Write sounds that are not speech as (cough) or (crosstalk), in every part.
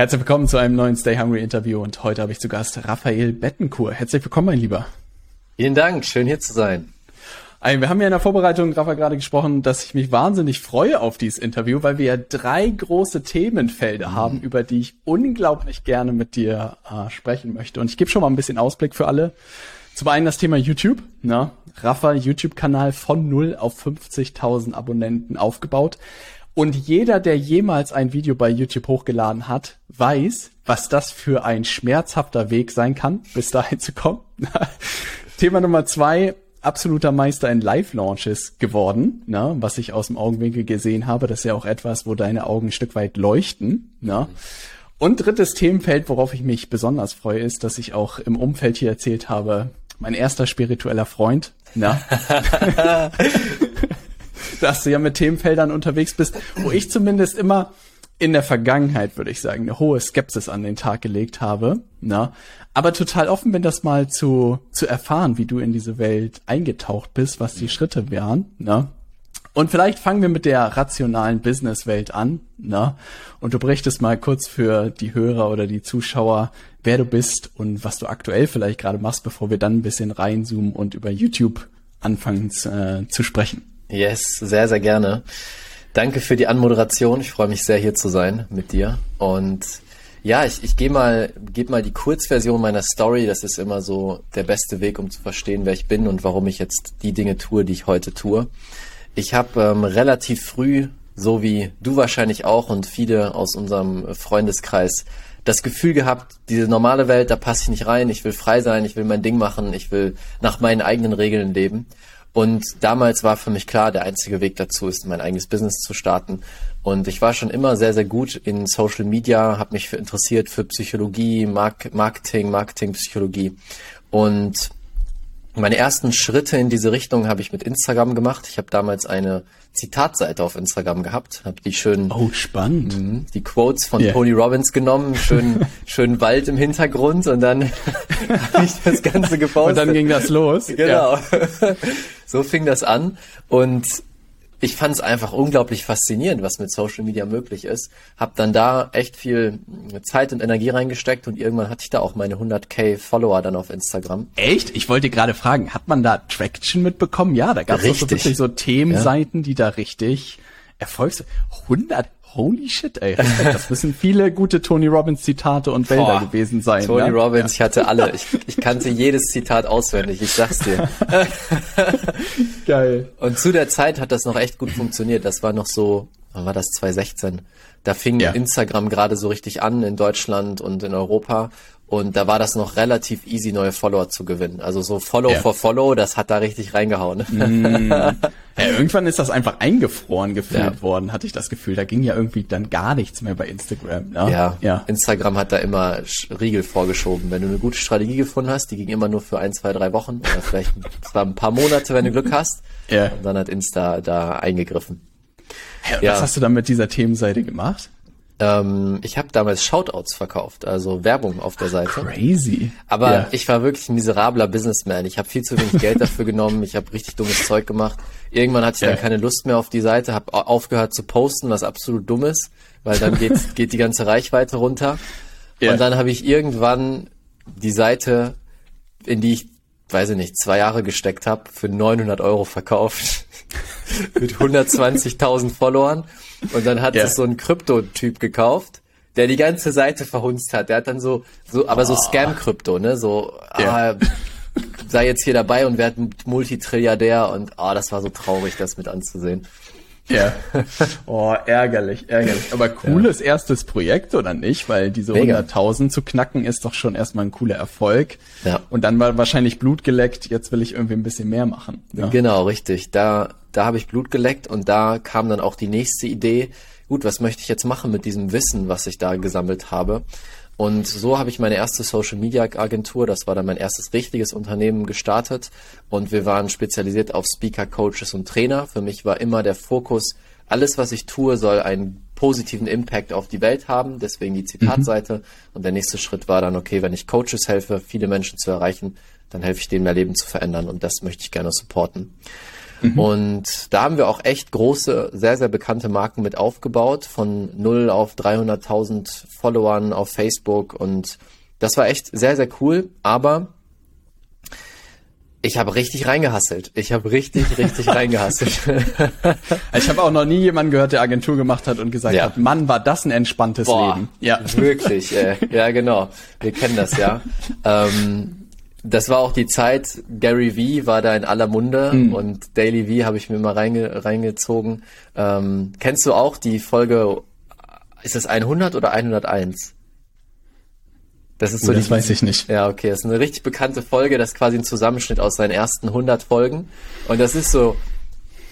Herzlich willkommen zu einem neuen Stay Hungry Interview und heute habe ich zu Gast Raphael Bettencourt. Herzlich willkommen, mein Lieber. Vielen Dank, schön hier zu sein. Wir haben ja in der Vorbereitung, Rafa, gerade gesprochen, dass ich mich wahnsinnig freue auf dieses Interview, weil wir ja drei große Themenfelder mhm. haben, über die ich unglaublich gerne mit dir äh, sprechen möchte. Und ich gebe schon mal ein bisschen Ausblick für alle. Zum einen das Thema YouTube. Ne? Rafa, YouTube-Kanal von null auf 50.000 Abonnenten aufgebaut. Und jeder, der jemals ein Video bei YouTube hochgeladen hat, weiß, was das für ein schmerzhafter Weg sein kann, bis dahin zu kommen. (laughs) Thema Nummer zwei, absoluter Meister in Live-Launches geworden, ne, was ich aus dem Augenwinkel gesehen habe. Das ist ja auch etwas, wo deine Augen ein Stück weit leuchten. Ne. Und drittes Themenfeld, worauf ich mich besonders freue, ist, dass ich auch im Umfeld hier erzählt habe, mein erster spiritueller Freund, ne, (laughs) (laughs) (laughs) dass du ja mit Themenfeldern unterwegs bist, wo ich zumindest immer in der Vergangenheit, würde ich sagen, eine hohe Skepsis an den Tag gelegt habe. Na? Aber total offen bin, das mal zu, zu erfahren, wie du in diese Welt eingetaucht bist, was die Schritte wären. Na? Und vielleicht fangen wir mit der rationalen Businesswelt an. Na? Und du berichtest mal kurz für die Hörer oder die Zuschauer, wer du bist und was du aktuell vielleicht gerade machst, bevor wir dann ein bisschen reinzoomen und über YouTube anfangen äh, zu sprechen. Yes, sehr, sehr gerne. Danke für die Anmoderation. Ich freue mich sehr, hier zu sein mit dir. Und ja, ich, ich gehe mal, gebe mal die Kurzversion meiner Story. Das ist immer so der beste Weg, um zu verstehen, wer ich bin und warum ich jetzt die Dinge tue, die ich heute tue. Ich habe ähm, relativ früh, so wie du wahrscheinlich auch und viele aus unserem Freundeskreis, das Gefühl gehabt, diese normale Welt, da passe ich nicht rein, ich will frei sein, ich will mein Ding machen, ich will nach meinen eigenen Regeln leben. Und damals war für mich klar, der einzige Weg dazu ist, mein eigenes Business zu starten. Und ich war schon immer sehr, sehr gut in Social Media, habe mich für interessiert für Psychologie, Mark Marketing, Marketingpsychologie. Und meine ersten Schritte in diese Richtung habe ich mit Instagram gemacht. Ich habe damals eine Zitatseite auf Instagram gehabt, habe die schön oh spannend mh, die Quotes von yeah. Tony Robbins genommen, (laughs) schön schön Wald im Hintergrund und dann (laughs) habe ich das Ganze gepostet. und dann ging das los. Genau. Ja. (laughs) so fing das an und ich fand es einfach unglaublich faszinierend, was mit Social Media möglich ist. Hab dann da echt viel Zeit und Energie reingesteckt und irgendwann hatte ich da auch meine 100k Follower dann auf Instagram. Echt? Ich wollte gerade fragen, hat man da Traction mitbekommen? Ja, da gab es so wirklich so Themenseiten, ja. die da richtig Erfolgs 100 Holy shit, ey. Das müssen viele gute Tony Robbins Zitate und Bilder Boah, gewesen sein. Tony ja? Robbins, ich hatte alle. Ich, ich kannte jedes Zitat auswendig, ich sag's dir. (laughs) Geil. Und zu der Zeit hat das noch echt gut funktioniert. Das war noch so, wann war das 2016? Da fing ja. Instagram gerade so richtig an in Deutschland und in Europa. Und da war das noch relativ easy, neue Follower zu gewinnen. Also so Follow ja. for Follow, das hat da richtig reingehauen. Mm. Ja, irgendwann ist das einfach eingefroren gefühlt ja. worden, hatte ich das Gefühl. Da ging ja irgendwie dann gar nichts mehr bei Instagram. Ne? Ja, ja, Instagram hat da immer Riegel vorgeschoben. Wenn du eine gute Strategie gefunden hast, die ging immer nur für ein, zwei, drei Wochen oder vielleicht zwar ein paar Monate, wenn du Glück hast. Ja. Und dann hat Insta da eingegriffen. Ja, was hast du dann mit dieser Themenseite gemacht? Ähm, ich habe damals Shoutouts verkauft, also Werbung auf der Seite. Crazy. Aber yeah. ich war wirklich ein miserabler Businessman. Ich habe viel zu wenig Geld dafür genommen. Ich habe richtig dummes Zeug gemacht. Irgendwann hatte ich yeah. dann keine Lust mehr auf die Seite, habe aufgehört zu posten, was absolut dumm ist, weil dann geht, (laughs) geht die ganze Reichweite runter. Yeah. Und dann habe ich irgendwann die Seite, in die ich, weiß ich nicht, zwei Jahre gesteckt habe, für 900 Euro verkauft. (laughs) Mit 120.000 Followern. Und dann hat ja. es so ein Krypto-Typ gekauft, der die ganze Seite verhunzt hat. Der hat dann so, so aber so Scam-Krypto, ne? So, ja. ah, sei jetzt hier dabei und werd Multitrilliardär und ah, das war so traurig, das mit anzusehen. Ja. (laughs) Oh, ärgerlich, ärgerlich. Aber cooles ja. erstes Projekt, oder nicht? Weil diese 100.000 zu knacken ist doch schon erstmal ein cooler Erfolg. Ja. Und dann war wahrscheinlich Blut geleckt, jetzt will ich irgendwie ein bisschen mehr machen. Ja. Genau, richtig. Da, da habe ich Blut geleckt und da kam dann auch die nächste Idee. Gut, was möchte ich jetzt machen mit diesem Wissen, was ich da gesammelt habe? Und so habe ich meine erste Social Media Agentur, das war dann mein erstes richtiges Unternehmen, gestartet. Und wir waren spezialisiert auf Speaker, Coaches und Trainer. Für mich war immer der Fokus, alles, was ich tue, soll einen positiven Impact auf die Welt haben. Deswegen die Zitatseite. Mhm. Und der nächste Schritt war dann, okay, wenn ich Coaches helfe, viele Menschen zu erreichen, dann helfe ich denen, mehr Leben zu verändern. Und das möchte ich gerne supporten. Mhm. Und da haben wir auch echt große, sehr, sehr bekannte Marken mit aufgebaut, von 0 auf 300.000 Followern auf Facebook. Und das war echt sehr, sehr cool. Aber ich habe richtig reingehasselt. Ich habe richtig, richtig (laughs) reingehasselt. (laughs) ich habe auch noch nie jemanden gehört, der Agentur gemacht hat und gesagt ja. hat, Mann, war das ein entspanntes Boah, Leben. Ja, wirklich. Äh, ja, genau. Wir kennen das ja. (laughs) Ähm, das war auch die Zeit, Gary V war da in aller Munde mhm. und Daily V habe ich mir mal reinge reingezogen. Ähm, kennst du auch die Folge, ist das 100 oder 101? Das ist so. Das die, weiß ich nicht. Ja, okay. Das ist eine richtig bekannte Folge. Das ist quasi ein Zusammenschnitt aus seinen ersten 100 Folgen. Und das ist so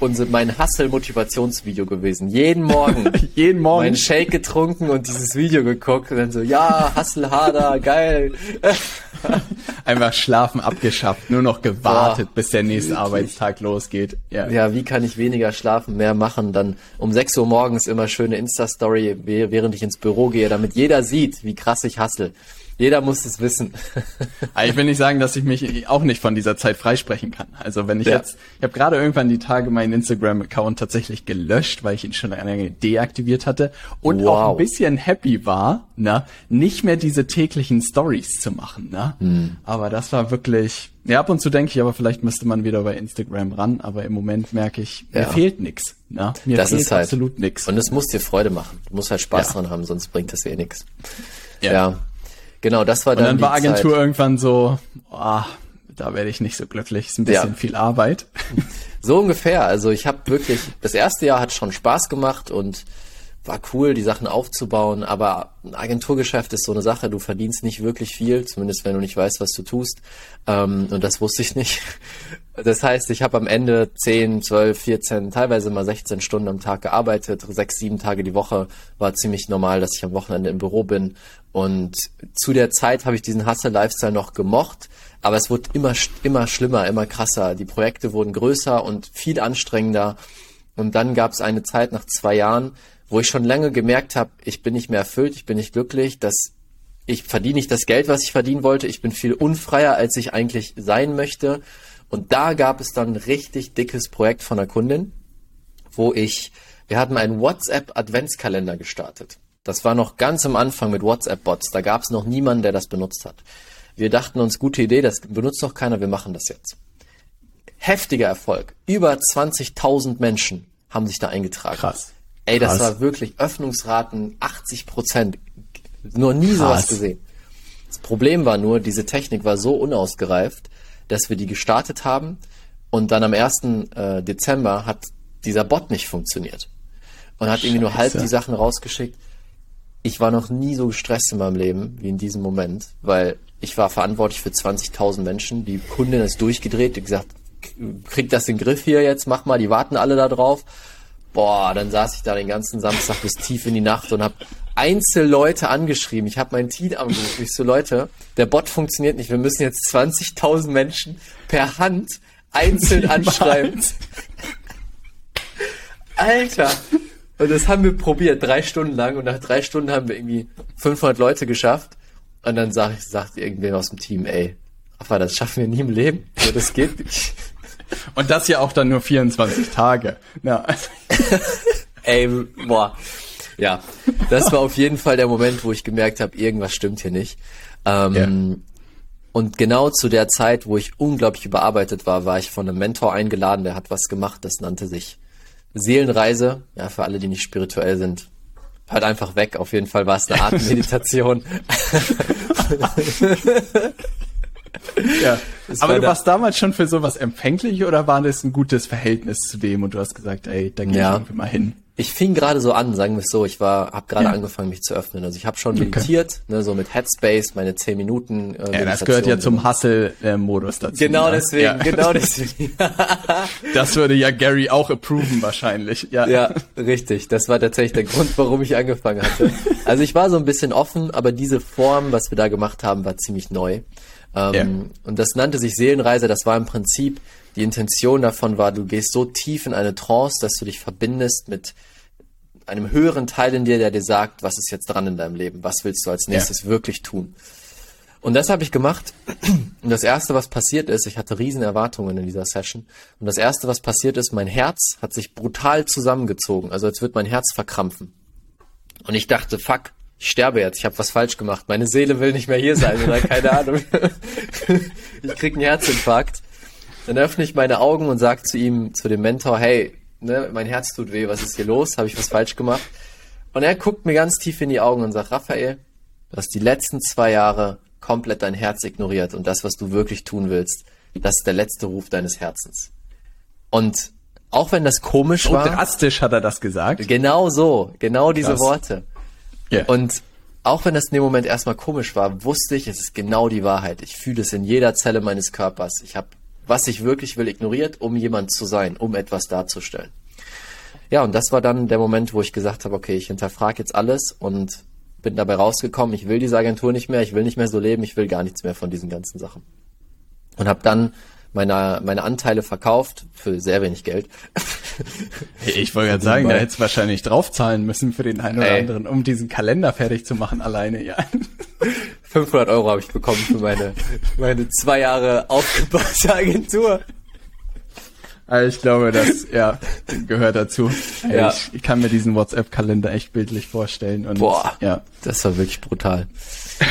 unser, mein Hustle-Motivationsvideo gewesen. Jeden Morgen. (laughs) Jeden Morgen. Mein Shake getrunken und dieses Video geguckt und dann so, ja, Hustle harder, geil. (laughs) Einfach schlafen abgeschafft, nur noch gewartet, Boah, bis der nächste wirklich? Arbeitstag losgeht. Ja. ja, wie kann ich weniger schlafen, mehr machen? Dann um 6 Uhr morgens immer schöne Insta-Story, während ich ins Büro gehe, damit jeder sieht, wie krass ich hustle. Jeder muss es wissen. (laughs) ich will nicht sagen, dass ich mich auch nicht von dieser Zeit freisprechen kann. Also wenn ich ja. jetzt, ich habe gerade irgendwann die Tage meinen Instagram-Account tatsächlich gelöscht, weil ich ihn schon lange deaktiviert hatte und wow. auch ein bisschen happy war, ne, nicht mehr diese täglichen Stories zu machen, ne. Hm. Aber das war wirklich, ja, ab und zu denke ich, aber vielleicht müsste man wieder bei Instagram ran, aber im Moment merke ich, mir ja. fehlt nix. Ne? Mir das fehlt ist halt, absolut nix. Und es muss dir Freude machen. Du musst halt Spaß ja. dran haben, sonst bringt das eh nix. Ja. Genau, das war dann. Und dann war Agentur Zeit. irgendwann so, oh, da werde ich nicht so glücklich, ist ein bisschen ja. viel Arbeit. (laughs) So ungefähr. Also ich habe wirklich, das erste Jahr hat schon Spaß gemacht und war cool, die Sachen aufzubauen, aber ein Agenturgeschäft ist so eine Sache, du verdienst nicht wirklich viel, zumindest wenn du nicht weißt, was du tust. Ähm, und das wusste ich nicht. Das heißt, ich habe am Ende 10, 12, 14, teilweise mal 16 Stunden am Tag gearbeitet. Sechs, sieben Tage die Woche war ziemlich normal, dass ich am Wochenende im Büro bin. Und zu der Zeit habe ich diesen Hustle-Lifestyle noch gemocht, aber es wurde immer, immer schlimmer, immer krasser. Die Projekte wurden größer und viel anstrengender. Und dann gab es eine Zeit nach zwei Jahren, wo ich schon lange gemerkt habe, ich bin nicht mehr erfüllt, ich bin nicht glücklich, dass ich verdiene nicht das Geld, was ich verdienen wollte, ich bin viel unfreier, als ich eigentlich sein möchte. Und da gab es dann ein richtig dickes Projekt von einer Kundin, wo ich, wir hatten einen WhatsApp-Adventskalender gestartet. Das war noch ganz am Anfang mit WhatsApp-Bots. Da gab es noch niemanden, der das benutzt hat. Wir dachten uns, gute Idee, das benutzt doch keiner, wir machen das jetzt. Heftiger Erfolg. Über 20.000 Menschen haben sich da eingetragen. Krass. Ey, das Krass. war wirklich Öffnungsraten 80 Prozent. Nur nie Krass. sowas gesehen. Das Problem war nur, diese Technik war so unausgereift, dass wir die gestartet haben und dann am 1. Äh, Dezember hat dieser Bot nicht funktioniert und hat Scheiße. irgendwie nur halb die Sachen rausgeschickt. Ich war noch nie so gestresst in meinem Leben wie in diesem Moment, weil ich war verantwortlich für 20.000 Menschen. Die Kundin ist durchgedreht, die gesagt, krieg das in den Griff hier jetzt, mach mal, die warten alle da drauf. Boah, dann saß ich da den ganzen Samstag bis tief in die Nacht und habe Einzelleute angeschrieben. Ich habe mein Team angerufen. Ich so, Leute, der Bot funktioniert nicht. Wir müssen jetzt 20.000 Menschen per Hand einzeln (laughs) anschreiben. Alter. Und das haben wir probiert, drei Stunden lang. Und nach drei Stunden haben wir irgendwie 500 Leute geschafft. Und dann sag ich, sagt irgendwer aus dem Team, ey, Rafa, das schaffen wir nie im Leben. So, das geht nicht. Und das ja auch dann nur 24 Tage. Ja. (laughs) Ey, boah. Ja, das war auf jeden Fall der Moment, wo ich gemerkt habe, irgendwas stimmt hier nicht. Ähm, ja. Und genau zu der Zeit, wo ich unglaublich überarbeitet war, war ich von einem Mentor eingeladen, der hat was gemacht, das nannte sich Seelenreise. Ja, für alle, die nicht spirituell sind, hört einfach weg. Auf jeden Fall (laughs) war es eine Art Meditation. ja. Aber du warst damals schon für sowas empfänglich oder war das ein gutes Verhältnis zu dem und du hast gesagt, ey, da gehe ja. ich irgendwie mal hin? Ich fing gerade so an, sagen wir es so, ich war, habe gerade ja. angefangen, mich zu öffnen. Also ich habe schon meditiert, okay. ne, so mit Headspace, meine zehn Minuten. Äh, ja, das gehört ja zum Hustle-Modus dazu. Genau ne? deswegen, ja. genau (laughs) deswegen. das würde ja Gary auch approven wahrscheinlich. Ja. ja, richtig. Das war tatsächlich der Grund, warum ich angefangen hatte. Also ich war so ein bisschen offen, aber diese Form, was wir da gemacht haben, war ziemlich neu. Ähm, yeah. Und das nannte sich Seelenreise. Das war im Prinzip, die Intention davon war, du gehst so tief in eine Trance, dass du dich verbindest mit einem höheren Teil in dir, der dir sagt, was ist jetzt dran in deinem Leben? Was willst du als nächstes yeah. wirklich tun? Und das habe ich gemacht. (clears throat) Und das erste, was passiert ist, ich hatte riesen Erwartungen in dieser Session. Und das erste, was passiert ist, mein Herz hat sich brutal zusammengezogen. Also als würde mein Herz verkrampfen. Und ich dachte, fuck, ich sterbe jetzt, ich habe was falsch gemacht. Meine Seele will nicht mehr hier sein oder keine Ahnung. (laughs) ich krieg einen Herzinfarkt. Dann öffne ich meine Augen und sage zu ihm, zu dem Mentor, hey, ne, mein Herz tut weh, was ist hier los? Habe ich was falsch gemacht? Und er guckt mir ganz tief in die Augen und sagt, Raphael, du hast die letzten zwei Jahre komplett dein Herz ignoriert und das, was du wirklich tun willst, das ist der letzte Ruf deines Herzens. Und auch wenn das komisch so war. drastisch hat er das gesagt. Genau so, genau diese Krass. Worte. Yeah. Und auch wenn das in dem Moment erstmal komisch war, wusste ich, es ist genau die Wahrheit. Ich fühle es in jeder Zelle meines Körpers. Ich habe, was ich wirklich will, ignoriert, um jemand zu sein, um etwas darzustellen. Ja, und das war dann der Moment, wo ich gesagt habe, okay, ich hinterfrage jetzt alles und bin dabei rausgekommen, ich will diese Agentur nicht mehr, ich will nicht mehr so leben, ich will gar nichts mehr von diesen ganzen Sachen. Und habe dann meine, meine Anteile verkauft für sehr wenig Geld. Ich wollte gerade sagen, da hättest du wahrscheinlich draufzahlen müssen für den einen oder Ey. anderen, um diesen Kalender fertig zu machen alleine, ja. (laughs) 500 Euro habe ich bekommen für meine, meine zwei Jahre aufgebaute Agentur. Also ich glaube, das ja gehört dazu. Ey, Ja. Ich kann mir diesen WhatsApp-Kalender echt bildlich vorstellen. Und Boah. ja. Das war wirklich brutal.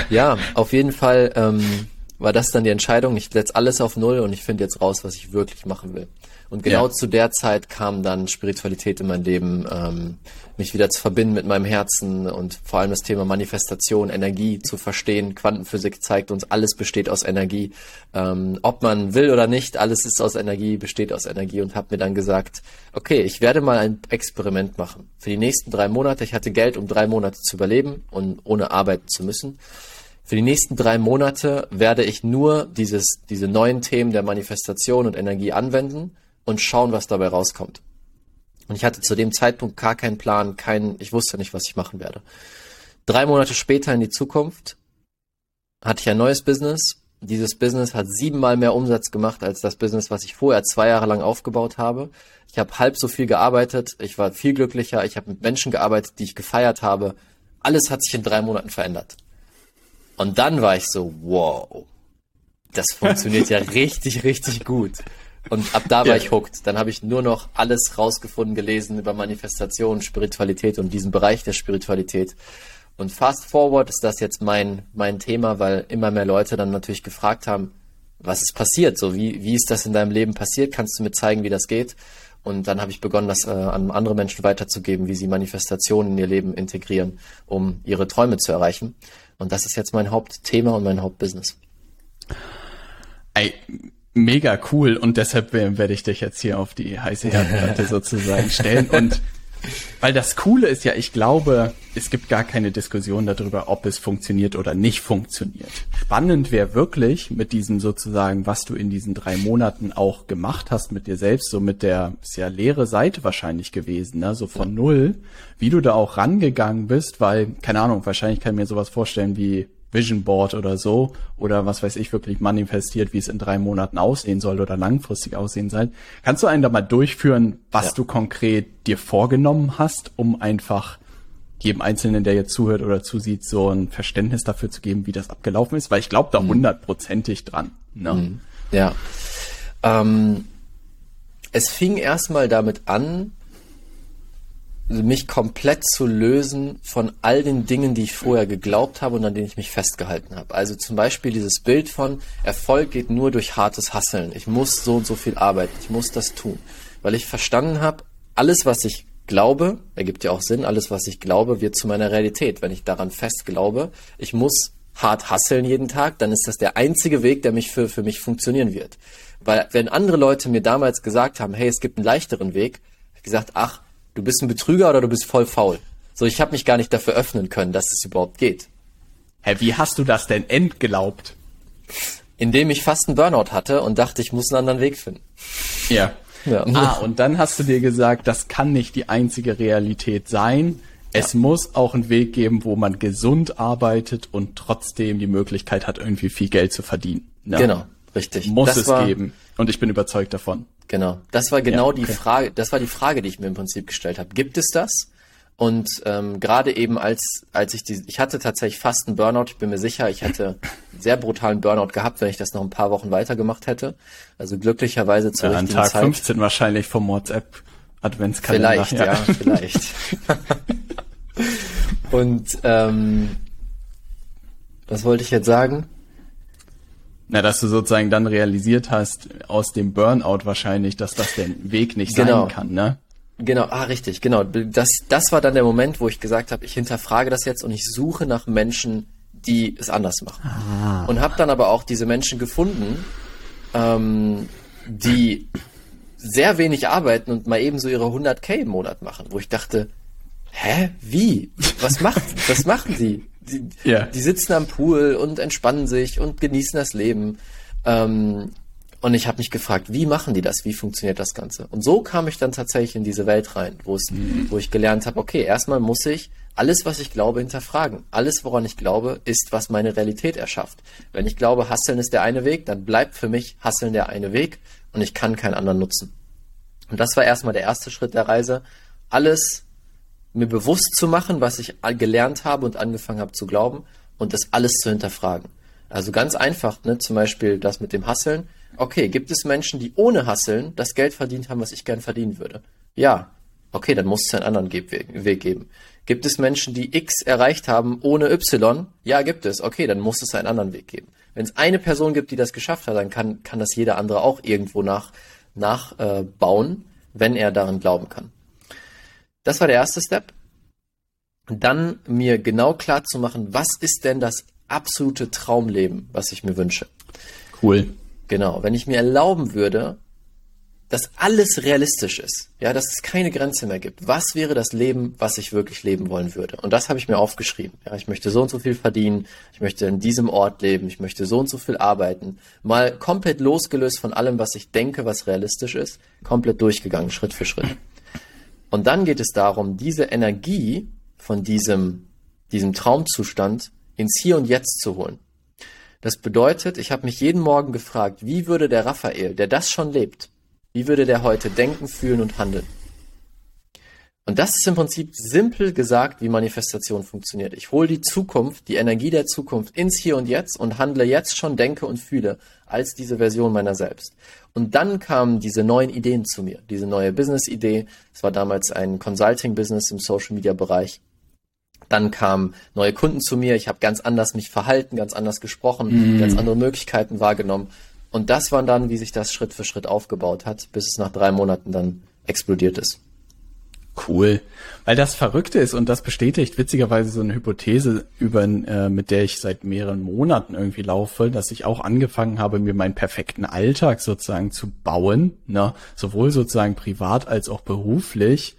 Ja, auf jeden Fall ähm, war das dann die Entscheidung. Ich setze alles auf Null und ich finde jetzt raus, was ich wirklich machen will. Und genau Ja. zu der Zeit kam dann Spiritualität in mein Leben, ähm, mich wieder zu verbinden mit meinem Herzen und vor allem das Thema Manifestation, Energie zu verstehen. Quantenphysik zeigt uns, alles besteht aus Energie. Ähm, ob man will oder nicht, alles ist aus Energie, besteht aus Energie und habe mir dann gesagt, okay, ich werde mal ein Experiment machen. Für die nächsten drei Monate, ich hatte Geld, um drei Monate zu überleben und ohne arbeiten zu müssen. Für die nächsten drei Monate werde ich nur dieses, diese neuen Themen der Manifestation und Energie anwenden und schauen, was dabei rauskommt. Und ich hatte zu dem Zeitpunkt gar keinen Plan, keinen, ich wusste nicht, was ich machen werde. Drei Monate später in die Zukunft hatte ich ein neues Business. Dieses Business hat siebenmal mehr Umsatz gemacht als das Business, was ich vorher zwei Jahre lang aufgebaut habe. Ich habe halb so viel gearbeitet, ich war viel glücklicher, ich habe mit Menschen gearbeitet, die ich gefeiert habe. Alles hat sich in drei Monaten verändert. Und dann war ich so, wow, das funktioniert ja (laughs) richtig, richtig gut. Und ab da war Ja. ich hooked. Dann habe ich nur noch alles rausgefunden, gelesen über Manifestation, Spiritualität und diesen Bereich der Spiritualität. Und fast forward ist das jetzt mein, mein Thema, weil immer mehr Leute dann natürlich gefragt haben, was ist passiert? So, wie, wie ist das in deinem Leben passiert? Kannst du mir zeigen, wie das geht? Und dann habe ich begonnen, das äh, an andere Menschen weiterzugeben, wie sie Manifestationen in ihr Leben integrieren, um ihre Träume zu erreichen. Und das ist jetzt mein Hauptthema und mein Hauptbusiness. Ey, mega cool und deshalb wer- werde ich dich jetzt hier auf die heiße Herdplatte (laughs) sozusagen stellen und weil das Coole ist ja, ich glaube, es gibt gar keine Diskussion darüber, ob es funktioniert oder nicht funktioniert. Spannend wäre wirklich mit diesem sozusagen, was du in diesen drei Monaten auch gemacht hast mit dir selbst, so mit der sehr leere Seite wahrscheinlich gewesen, ne? so von null, wie du da auch rangegangen bist, weil, keine Ahnung, wahrscheinlich kann ich mir sowas vorstellen wie Vision Board oder so oder was weiß ich wirklich manifestiert, wie es in drei Monaten aussehen soll oder langfristig aussehen soll. Kannst du einen da mal durchführen, was Ja. du konkret dir vorgenommen hast, um einfach jedem Einzelnen, der jetzt zuhört oder zusieht, so ein Verständnis dafür zu geben, wie das abgelaufen ist? Weil ich glaube da hundertprozentig dran. Ne? Ja. Ähm, es fing erstmal damit an, mich komplett zu lösen von all den Dingen, die ich vorher geglaubt habe und an denen ich mich festgehalten habe. Also zum Beispiel dieses Bild von Erfolg geht nur durch hartes Hasseln. Ich muss so und so viel arbeiten. Ich muss das tun. Weil ich verstanden habe, alles, was ich glaube, ergibt ja auch Sinn, alles, was ich glaube, wird zu meiner Realität. Wenn ich daran fest glaube, ich muss hart hasseln jeden Tag, dann ist das der einzige Weg, der mich für, für mich funktionieren wird. Weil wenn andere Leute mir damals gesagt haben, hey, es gibt einen leichteren Weg, gesagt, ach, du bist ein Betrüger oder du bist voll faul. So, ich habe mich gar nicht dafür öffnen können, dass es überhaupt geht. Hä, wie hast du das denn entglaubt? Indem ich fast einen Burnout hatte und dachte, ich muss einen anderen Weg finden. Ja. Ja. Ah, und dann hast du dir gesagt, das kann nicht die einzige Realität sein. Es muss auch einen Weg geben, wo man gesund arbeitet und trotzdem die Möglichkeit hat, irgendwie viel Geld zu verdienen. Ne? Genau, richtig. Muss Das es geben. Und ich bin überzeugt davon. Genau. Das war genau Ja, die okay. Frage, das war die Frage, die ich mir im Prinzip gestellt habe. Gibt es das? Und ähm, gerade eben als als ich die, ich hatte tatsächlich fast einen Burnout. Ich bin mir sicher, ich hatte (laughs) sehr brutalen Burnout gehabt, wenn ich das noch ein paar Wochen weitergemacht hätte. Also glücklicherweise zur ja, richtigen an Tag Zeit. 15 wahrscheinlich vom WhatsApp Adventskalender. Vielleicht, ja, ja vielleicht. (laughs) Und ähm, was wollte ich jetzt sagen? Na, dass du sozusagen dann realisiert hast, aus dem Burnout wahrscheinlich, dass das der Weg nicht Genau. sein kann, ne? Genau, ah, richtig, genau. Das, das war dann der Moment, wo ich gesagt habe, ich hinterfrage das jetzt und ich suche nach Menschen, die es anders machen. Und habe dann aber auch diese Menschen gefunden, ähm, die sehr wenig arbeiten und mal eben so ihre 100k im Monat machen, wo ich dachte, hä, wie? Was macht, was machen die? Die, Ja. die sitzen am Pool und entspannen sich und genießen das Leben. Ähm, und ich habe mich gefragt, wie machen die das? Wie funktioniert das Ganze? Und so kam ich dann tatsächlich in diese Welt rein, wo es, wo ich gelernt habe, okay, erstmal muss ich alles, was ich glaube, hinterfragen. Alles, woran ich glaube, ist, was meine Realität erschafft. Wenn ich glaube, Hasseln ist der eine Weg, dann bleibt für mich Hasseln der eine Weg und ich kann keinen anderen nutzen. Und das war erstmal der erste Schritt der Reise. Alles mir bewusst zu machen, was ich gelernt habe und angefangen habe zu glauben und das alles zu hinterfragen. Also ganz einfach, ne, zum Beispiel das mit dem Hasseln. Okay, gibt es Menschen, die ohne Hasseln das Geld verdient haben, was ich gern verdienen würde? Ja. Okay, dann muss es einen anderen Weg geben. Gibt es Menschen, die X erreicht haben ohne Y? Ja, gibt es. Okay, dann muss es einen anderen Weg geben. Wenn es eine Person gibt, die das geschafft hat, dann kann, kann das jeder andere auch irgendwo nach, nachbauen, äh, wenn er daran glauben kann. Das war der erste Step. Dann mir genau klar zu machen, was ist denn das absolute Traumleben, was ich mir wünsche. Cool. Genau, wenn ich mir erlauben würde, dass alles realistisch ist, ja, dass es keine Grenze mehr gibt. Was wäre das Leben, was ich wirklich leben wollen würde? Und das habe ich mir aufgeschrieben. Ja, ich möchte so und so viel verdienen, ich möchte in diesem Ort leben, ich möchte so und so viel arbeiten. Mal komplett losgelöst von allem, was ich denke, was realistisch ist, komplett durchgegangen, Schritt für Schritt. Und dann geht es darum, diese Energie von diesem, diesem Traumzustand ins Hier und Jetzt zu holen. Das bedeutet, ich habe mich jeden Morgen gefragt, wie würde der Raphael, der das schon lebt, wie würde der heute denken, fühlen und handeln? Und das ist im Prinzip simpel gesagt, wie Manifestation funktioniert. Ich hole die Zukunft, die Energie der Zukunft ins Hier und Jetzt und handle jetzt schon, denke und fühle als diese Version meiner selbst. Und dann kamen diese neuen Ideen zu mir, diese neue Business-Idee. Es war damals ein Consulting-Business im Social-Media-Bereich. Dann kamen neue Kunden zu mir. Ich habe ganz anders mich verhalten, ganz anders gesprochen, ganz andere Möglichkeiten wahrgenommen. Und das war dann, wie sich das Schritt für Schritt aufgebaut hat, bis es nach drei Monaten dann explodiert ist. Cool. Weil das Verrückte ist und das bestätigt witzigerweise so eine Hypothese, über, äh, mit der ich seit mehreren Monaten irgendwie laufe, dass ich auch angefangen habe, mir meinen perfekten Alltag sozusagen zu bauen, ne? sowohl sozusagen privat als auch beruflich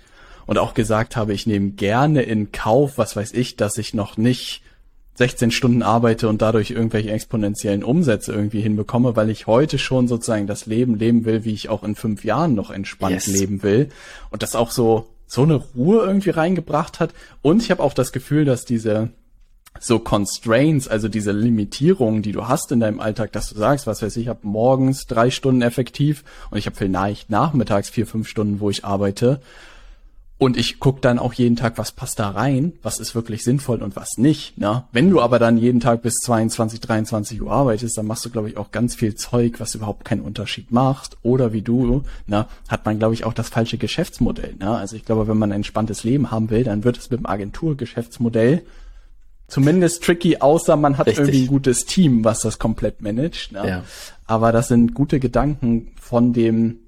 und auch gesagt habe, ich nehme gerne in Kauf, was weiß ich, dass ich noch nicht 16 Stunden arbeite und dadurch irgendwelche exponentiellen Umsätze irgendwie hinbekomme, weil ich heute schon sozusagen das Leben leben will, wie ich auch in fünf Jahren noch entspannt Yes. leben will. Und das auch so, so eine Ruhe irgendwie reingebracht hat. Und ich habe auch das Gefühl, dass diese so Constraints, also diese Limitierungen, die du hast in deinem Alltag, dass du sagst, was weiß ich, ich habe morgens drei Stunden effektiv und ich habe vielleicht nachmittags vier, fünf Stunden, wo ich arbeite. Und ich guck dann auch jeden Tag, was passt da rein, was ist wirklich sinnvoll und was nicht. Ne? Wenn du aber dann jeden Tag bis 22, 23 Uhr arbeitest, dann machst du, glaube ich, auch ganz viel Zeug, was überhaupt keinen Unterschied macht. Oder wie du, ne, hat man, glaube ich, auch das falsche Geschäftsmodell. Ne? Also ich glaube, wenn man ein entspanntes Leben haben will, dann wird es mit dem Agenturgeschäftsmodell zumindest tricky, außer man hat Richtig. irgendwie ein gutes Team, was das komplett managt. Ne? Ja. Aber das sind gute Gedanken von dem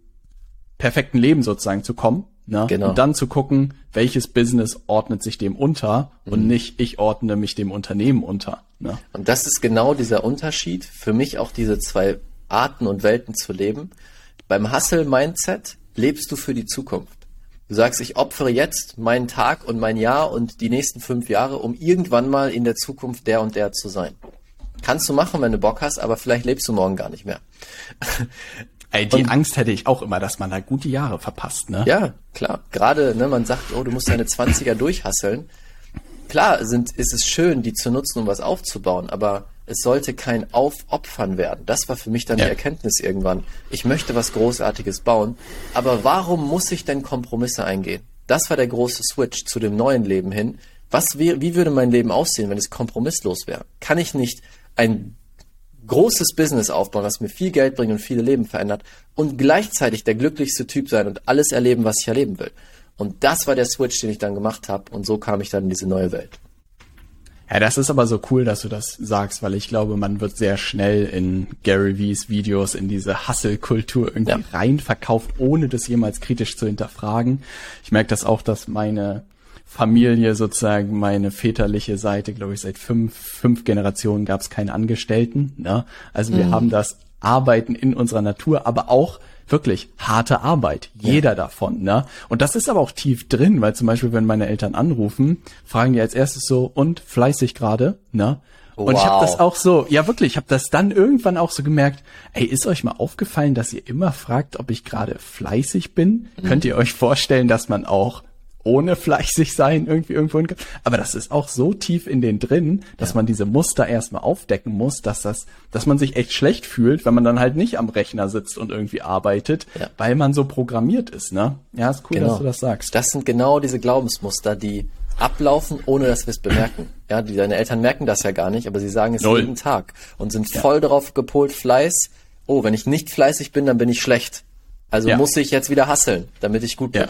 perfekten Leben sozusagen zu kommen. Ne? Genau. Und dann zu gucken, welches Business ordnet sich dem unter Mhm. und nicht ich ordne mich dem Unternehmen unter. Ne? Und das ist genau dieser Unterschied, für mich auch diese zwei Arten und Welten zu leben. Beim Hustle-Mindset lebst du für die Zukunft. Du sagst, ich opfere jetzt meinen Tag und mein Jahr und die nächsten fünf Jahre, um irgendwann mal in der Zukunft der und der zu sein. Kannst du machen, wenn du Bock hast, aber vielleicht lebst du morgen gar nicht mehr. Ey, die Angst hätte ich auch immer, dass man da gute Jahre verpasst. Ne? Ja, klar. Gerade, ne, man sagt, oh, du musst deine 20er durchhasseln. Klar sind, ist es schön, die zu nutzen, um was aufzubauen, aber es sollte kein Aufopfern werden. Das war für mich dann Ja. die Erkenntnis irgendwann. Ich möchte was Großartiges bauen, aber warum muss ich denn Kompromisse eingehen? Das war der große Switch zu dem neuen Leben hin. Was wie würde mein Leben aussehen, wenn es kompromisslos wäre? Kann ich nicht ein großes Business aufbauen, was mir viel Geld bringt und viele Leben verändert und gleichzeitig der glücklichste Typ sein und alles erleben, was ich erleben will. Und das war der Switch, den ich dann gemacht habe und so kam ich dann in diese neue Welt. Ja, das ist aber so cool, dass du das sagst, weil ich glaube, man wird sehr schnell in Gary V's Videos in diese Hustle-Kultur irgendwie ja. rein verkauft, ohne das jemals kritisch zu hinterfragen. Ich merke das auch, dass meine Familie sozusagen, meine väterliche Seite, glaube ich, seit fünf, fünf Generationen gab es keine Angestellten. Ne? Also wir mhm. haben das Arbeiten in unserer Natur, aber auch wirklich harte Arbeit. Jeder ja. davon, ne? Und das ist aber auch tief drin, weil zum Beispiel, wenn meine Eltern anrufen, fragen die als erstes so, und fleißig gerade, ne? Und wow. ich habe das auch so, ja wirklich, ich habe das dann irgendwann auch so gemerkt, ey, ist euch mal aufgefallen, dass ihr immer fragt, ob ich gerade fleißig bin? Mhm. Könnt ihr euch vorstellen, dass man auch ohne fleißig sein irgendwie irgendwo hin. Aber das ist auch so tief in den drin, dass ja. man diese Muster erstmal aufdecken muss, dass das, dass man sich echt schlecht fühlt, wenn man dann halt nicht am Rechner sitzt und irgendwie arbeitet, ja. weil man so programmiert ist, ne? Ja, ist cool, genau. dass du das sagst. Das sind genau diese Glaubensmuster, die ablaufen, ohne dass wir es bemerken. Ja, die deine Eltern merken das ja gar nicht, aber sie sagen es Null. jeden Tag und sind ja. voll darauf gepolt, Fleiß. Oh, wenn ich nicht fleißig bin, dann bin ich schlecht. Also muss ich jetzt wieder hasseln, damit ich gut bin.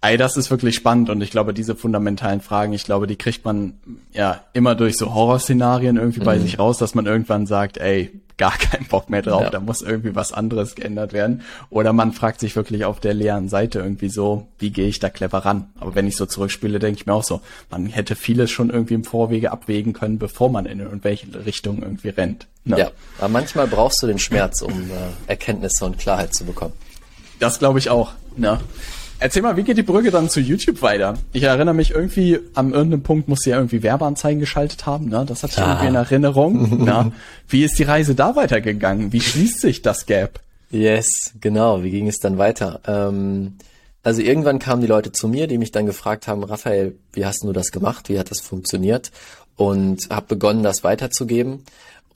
Ey, das ist wirklich spannend und ich glaube, diese fundamentalen Fragen, ich glaube, die kriegt man ja immer durch so Horrorszenarien irgendwie mhm. bei sich raus, dass man irgendwann sagt, ey, gar (laughs) keinen Bock mehr drauf, ja. da muss irgendwie was anderes geändert werden. Oder man fragt sich wirklich auf der leeren Seite irgendwie so, wie gehe ich da clever ran? Aber wenn ich so zurückspiele, denke ich mir auch so, man hätte vieles schon irgendwie im Vorwege abwägen können, bevor man in irgendwelche Richtungen irgendwie rennt. Ne? Ja, aber manchmal brauchst du den Schmerz, um äh, Erkenntnisse und Klarheit zu bekommen. Das glaube ich auch. Ne? Erzähl mal, wie geht die Brücke dann zu YouTube weiter? Ich erinnere mich irgendwie, am irgendeinem Punkt musst du ja irgendwie Werbeanzeigen geschaltet haben, ne? Das hatte ich ah. irgendwie in Erinnerung. (laughs) Na, wie ist die Reise da weitergegangen? Wie schließt sich das Gap? Yes, genau. Wie ging es dann weiter? Ähm, also irgendwann kamen die Leute zu mir, die mich dann gefragt haben, Raphael, wie hast du das gemacht? Wie hat das funktioniert? Und habe begonnen, das weiterzugeben.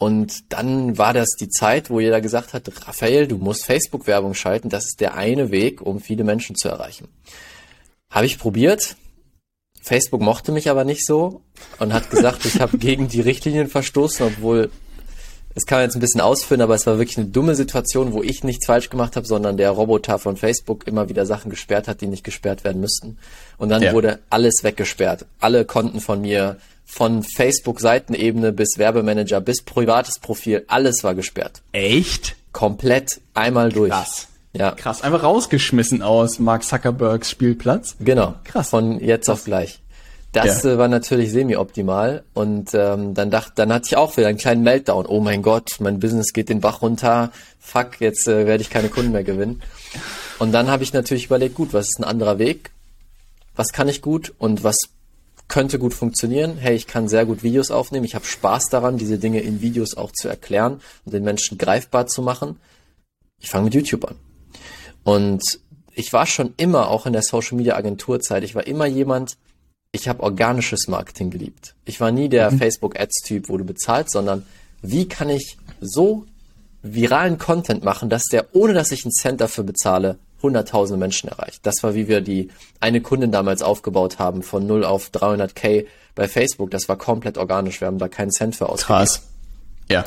Und dann war das die Zeit, wo jeder gesagt hat, Raphael, du musst Facebook-Werbung schalten, das ist der eine Weg, um viele Menschen zu erreichen. Habe ich probiert. Facebook mochte mich aber nicht so und hat gesagt, ich habe (laughs) gegen die Richtlinien verstoßen, obwohl es kann man jetzt ein bisschen ausführen, aber es war wirklich eine dumme Situation, wo ich nichts falsch gemacht habe, sondern der Roboter von Facebook immer wieder Sachen gesperrt hat, die nicht gesperrt werden müssten. Und dann ja. wurde alles weggesperrt. Alle Konten von mir, von Facebook-Seitenebene bis Werbemanager bis privates Profil, alles war gesperrt. Echt? Komplett einmal durch. Krass. Ja. Krass, einfach rausgeschmissen aus Mark Zuckerbergs Spielplatz. Genau. Krass. Von jetzt Krass. auf gleich. Das ja. äh, war natürlich semi-optimal und ähm, dann dachte, dann hatte ich auch wieder einen kleinen Meltdown. Oh mein Gott, mein Business geht den Bach runter. Fuck, jetzt äh, werde ich keine Kunden mehr gewinnen. Und dann habe ich natürlich überlegt, gut, was ist ein anderer Weg? Was kann ich gut und was könnte gut funktionieren. Hey, ich kann sehr gut Videos aufnehmen. Ich habe Spaß daran, diese Dinge in Videos auch zu erklären und den Menschen greifbar zu machen. Ich fange mit YouTube an. Und ich war schon immer, auch in der Social Media Agenturzeit, ich war immer jemand, ich habe organisches Marketing geliebt. Ich war nie der mhm. Facebook Ads Typ, wo du bezahlst, sondern wie kann ich so viralen Content machen, dass der, ohne dass ich einen Cent dafür bezahle, hunderttausende Menschen erreicht. Das war, wie wir die eine Kundin damals aufgebaut haben, von 0 auf 300k bei Facebook. Das war komplett organisch. Wir haben da keinen Cent für ausgegeben. Krass. Ja.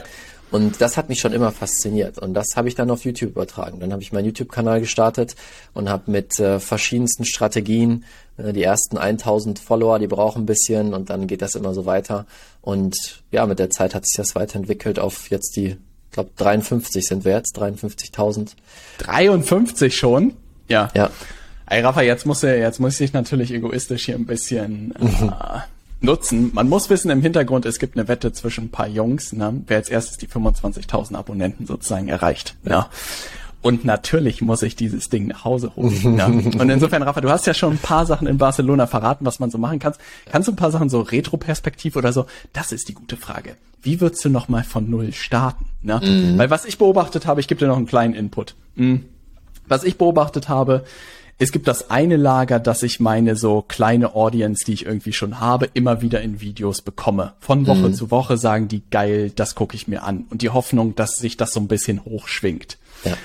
Und das hat mich schon immer fasziniert. Und das habe ich dann auf YouTube übertragen. Dann habe ich meinen YouTube-Kanal gestartet und habe mit äh, verschiedensten Strategien äh, die ersten 1000 Follower, die brauchen ein bisschen und dann geht das immer so weiter. Und ja, mit der Zeit hat sich das weiterentwickelt auf jetzt die glaube 53 sind wir jetzt, 53.000. 53 schon? Ja. Ja. Ey, Rafa, jetzt muss er, jetzt muss ich natürlich egoistisch hier ein bisschen äh, (laughs) nutzen. Man muss wissen, im Hintergrund, es gibt eine Wette zwischen ein paar Jungs, ne, wer als erstes die 25.000 Abonnenten sozusagen erreicht. Ja. Und natürlich muss ich dieses Ding nach Hause holen. ja. Und insofern, Rafa, du hast ja schon ein paar Sachen in Barcelona verraten, was man so machen kann. Kannst du ein paar Sachen so Retro-Perspektiv oder so? Das ist die gute Frage. Wie würdest du noch mal von Null starten? Ne? Mhm. Weil was ich beobachtet habe, ich gebe dir noch einen kleinen Input. Mhm. Was ich beobachtet habe, es gibt das eine Lager, dass ich meine so kleine Audience, die ich irgendwie schon habe, immer wieder in Videos bekomme. Von Woche mhm. zu Woche sagen die, geil, das gucke ich mir an. Und die Hoffnung, dass sich das so ein bisschen hochschwingt. Ja.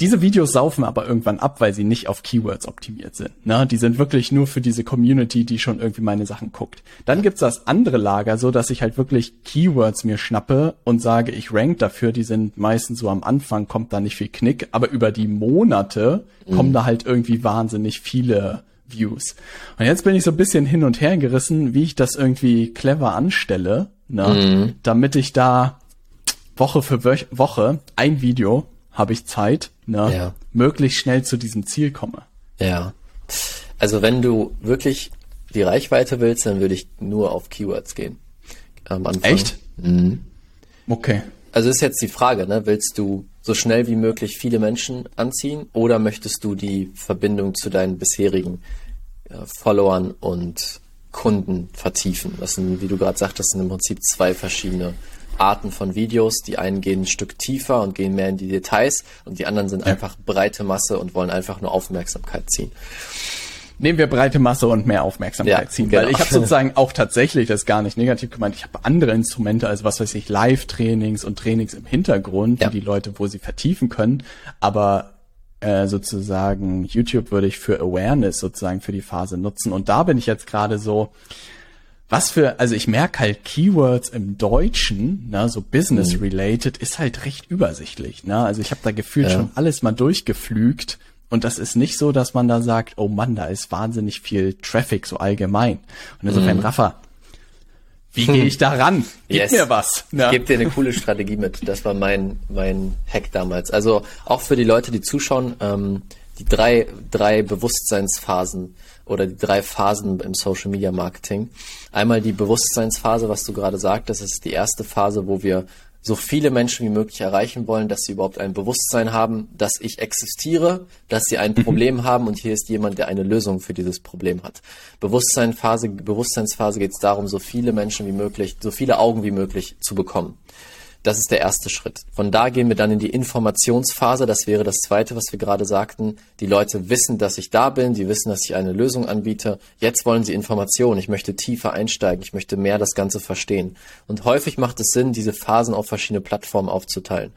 Diese Videos saufen aber irgendwann ab, weil sie nicht auf Keywords optimiert sind. Ne? Die sind wirklich nur für diese Community, die schon irgendwie meine Sachen guckt. Dann gibt's das andere Lager, so dass ich halt wirklich Keywords mir schnappe und sage, ich rank dafür. Die sind meistens so am Anfang, kommt da nicht viel Knick, aber über die Monate mhm. kommen da halt irgendwie wahnsinnig viele Views. Und jetzt bin ich so ein bisschen hin und her gerissen, wie ich das irgendwie clever anstelle, ne? Mhm. damit ich da Woche für Woche ein Video habe ich Zeit, ne, ja. möglichst schnell zu diesem Ziel komme. Ja. Also wenn du wirklich die Reichweite willst, dann würde ich nur auf Keywords gehen. Am Anfang. Echt? Mhm. Okay. Also ist jetzt die Frage, ne? Willst du so schnell wie möglich viele Menschen anziehen oder möchtest du die Verbindung zu deinen bisherigen äh, Followern und Kunden vertiefen? Das sind, wie du gerade sagtest, sind im Prinzip zwei verschiedene Arten von Videos. Die einen gehen ein Stück tiefer und gehen mehr in die Details und die anderen sind ja. einfach breite Masse und wollen einfach nur Aufmerksamkeit ziehen. Nehmen wir breite Masse und mehr Aufmerksamkeit ja, ziehen, genau. weil ich habe sozusagen auch tatsächlich das gar nicht negativ gemeint. Ich habe andere Instrumente, also was weiß ich, Live-Trainings und Trainings im Hintergrund, ja. die Leute, wo sie vertiefen können, aber äh, sozusagen YouTube würde ich für Awareness sozusagen für die Phase nutzen und da bin ich jetzt gerade so, was für, also ich merke halt Keywords im Deutschen, ne, so Business-related, ist halt recht übersichtlich. Ne? Also ich habe da gefühlt ja. schon alles mal durchgeflügt und das ist nicht so, dass man da sagt, oh Mann, da ist wahnsinnig viel Traffic so allgemein. Und insofern, mhm. Rafa, wie gehe ich da ran? Gib yes. mir was. Ich gebe dir eine coole Strategie mit. Das war mein, mein Hack damals. Also auch für die Leute, die zuschauen, ähm, die drei, drei Bewusstseinsphasen oder die drei Phasen im Social Media Marketing. Einmal die Bewusstseinsphase, was du gerade sagtest, das ist die erste Phase, wo wir so viele Menschen wie möglich erreichen wollen, dass sie überhaupt ein Bewusstsein haben, dass ich existiere, dass sie ein mhm. Problem haben und hier ist jemand, der eine Lösung für dieses Problem hat. Bewusstseinsphase, Bewusstseinsphase geht es darum, so viele Menschen wie möglich, so viele Augen wie möglich zu bekommen. Das ist der erste Schritt. Von da gehen wir dann in die Informationsphase. Das wäre das zweite, was wir gerade sagten. Die Leute wissen, dass ich da bin. Die wissen, dass ich eine Lösung anbiete. Jetzt wollen sie Informationen. Ich möchte tiefer einsteigen. Ich möchte mehr das Ganze verstehen. Und häufig macht es Sinn, diese Phasen auf verschiedene Plattformen aufzuteilen.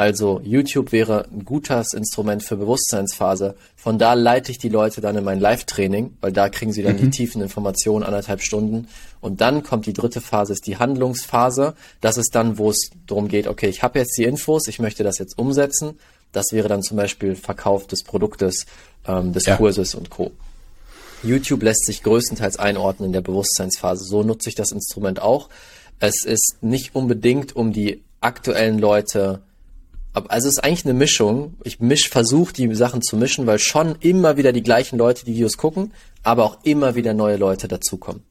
Also YouTube wäre ein gutes Instrument für Bewusstseinsphase. Von da leite ich die Leute dann in mein Live-Training, weil da kriegen sie dann mhm. die tiefen Informationen, anderthalb Stunden. Und dann kommt die dritte Phase, ist die Handlungsphase. Das ist dann, wo es darum geht, okay, ich habe jetzt die Infos, ich möchte das jetzt umsetzen. Das wäre dann zum Beispiel Verkauf des Produktes, ähm, des ja. Kurses und Co. YouTube lässt sich größtenteils einordnen in der Bewusstseinsphase. So nutze ich das Instrument auch. Es ist nicht unbedingt, um die aktuellen Leute also es ist eigentlich eine Mischung. Ich misch, versuche die Sachen zu mischen, weil schon immer wieder die gleichen Leute die Videos gucken, aber auch immer wieder neue Leute dazukommen.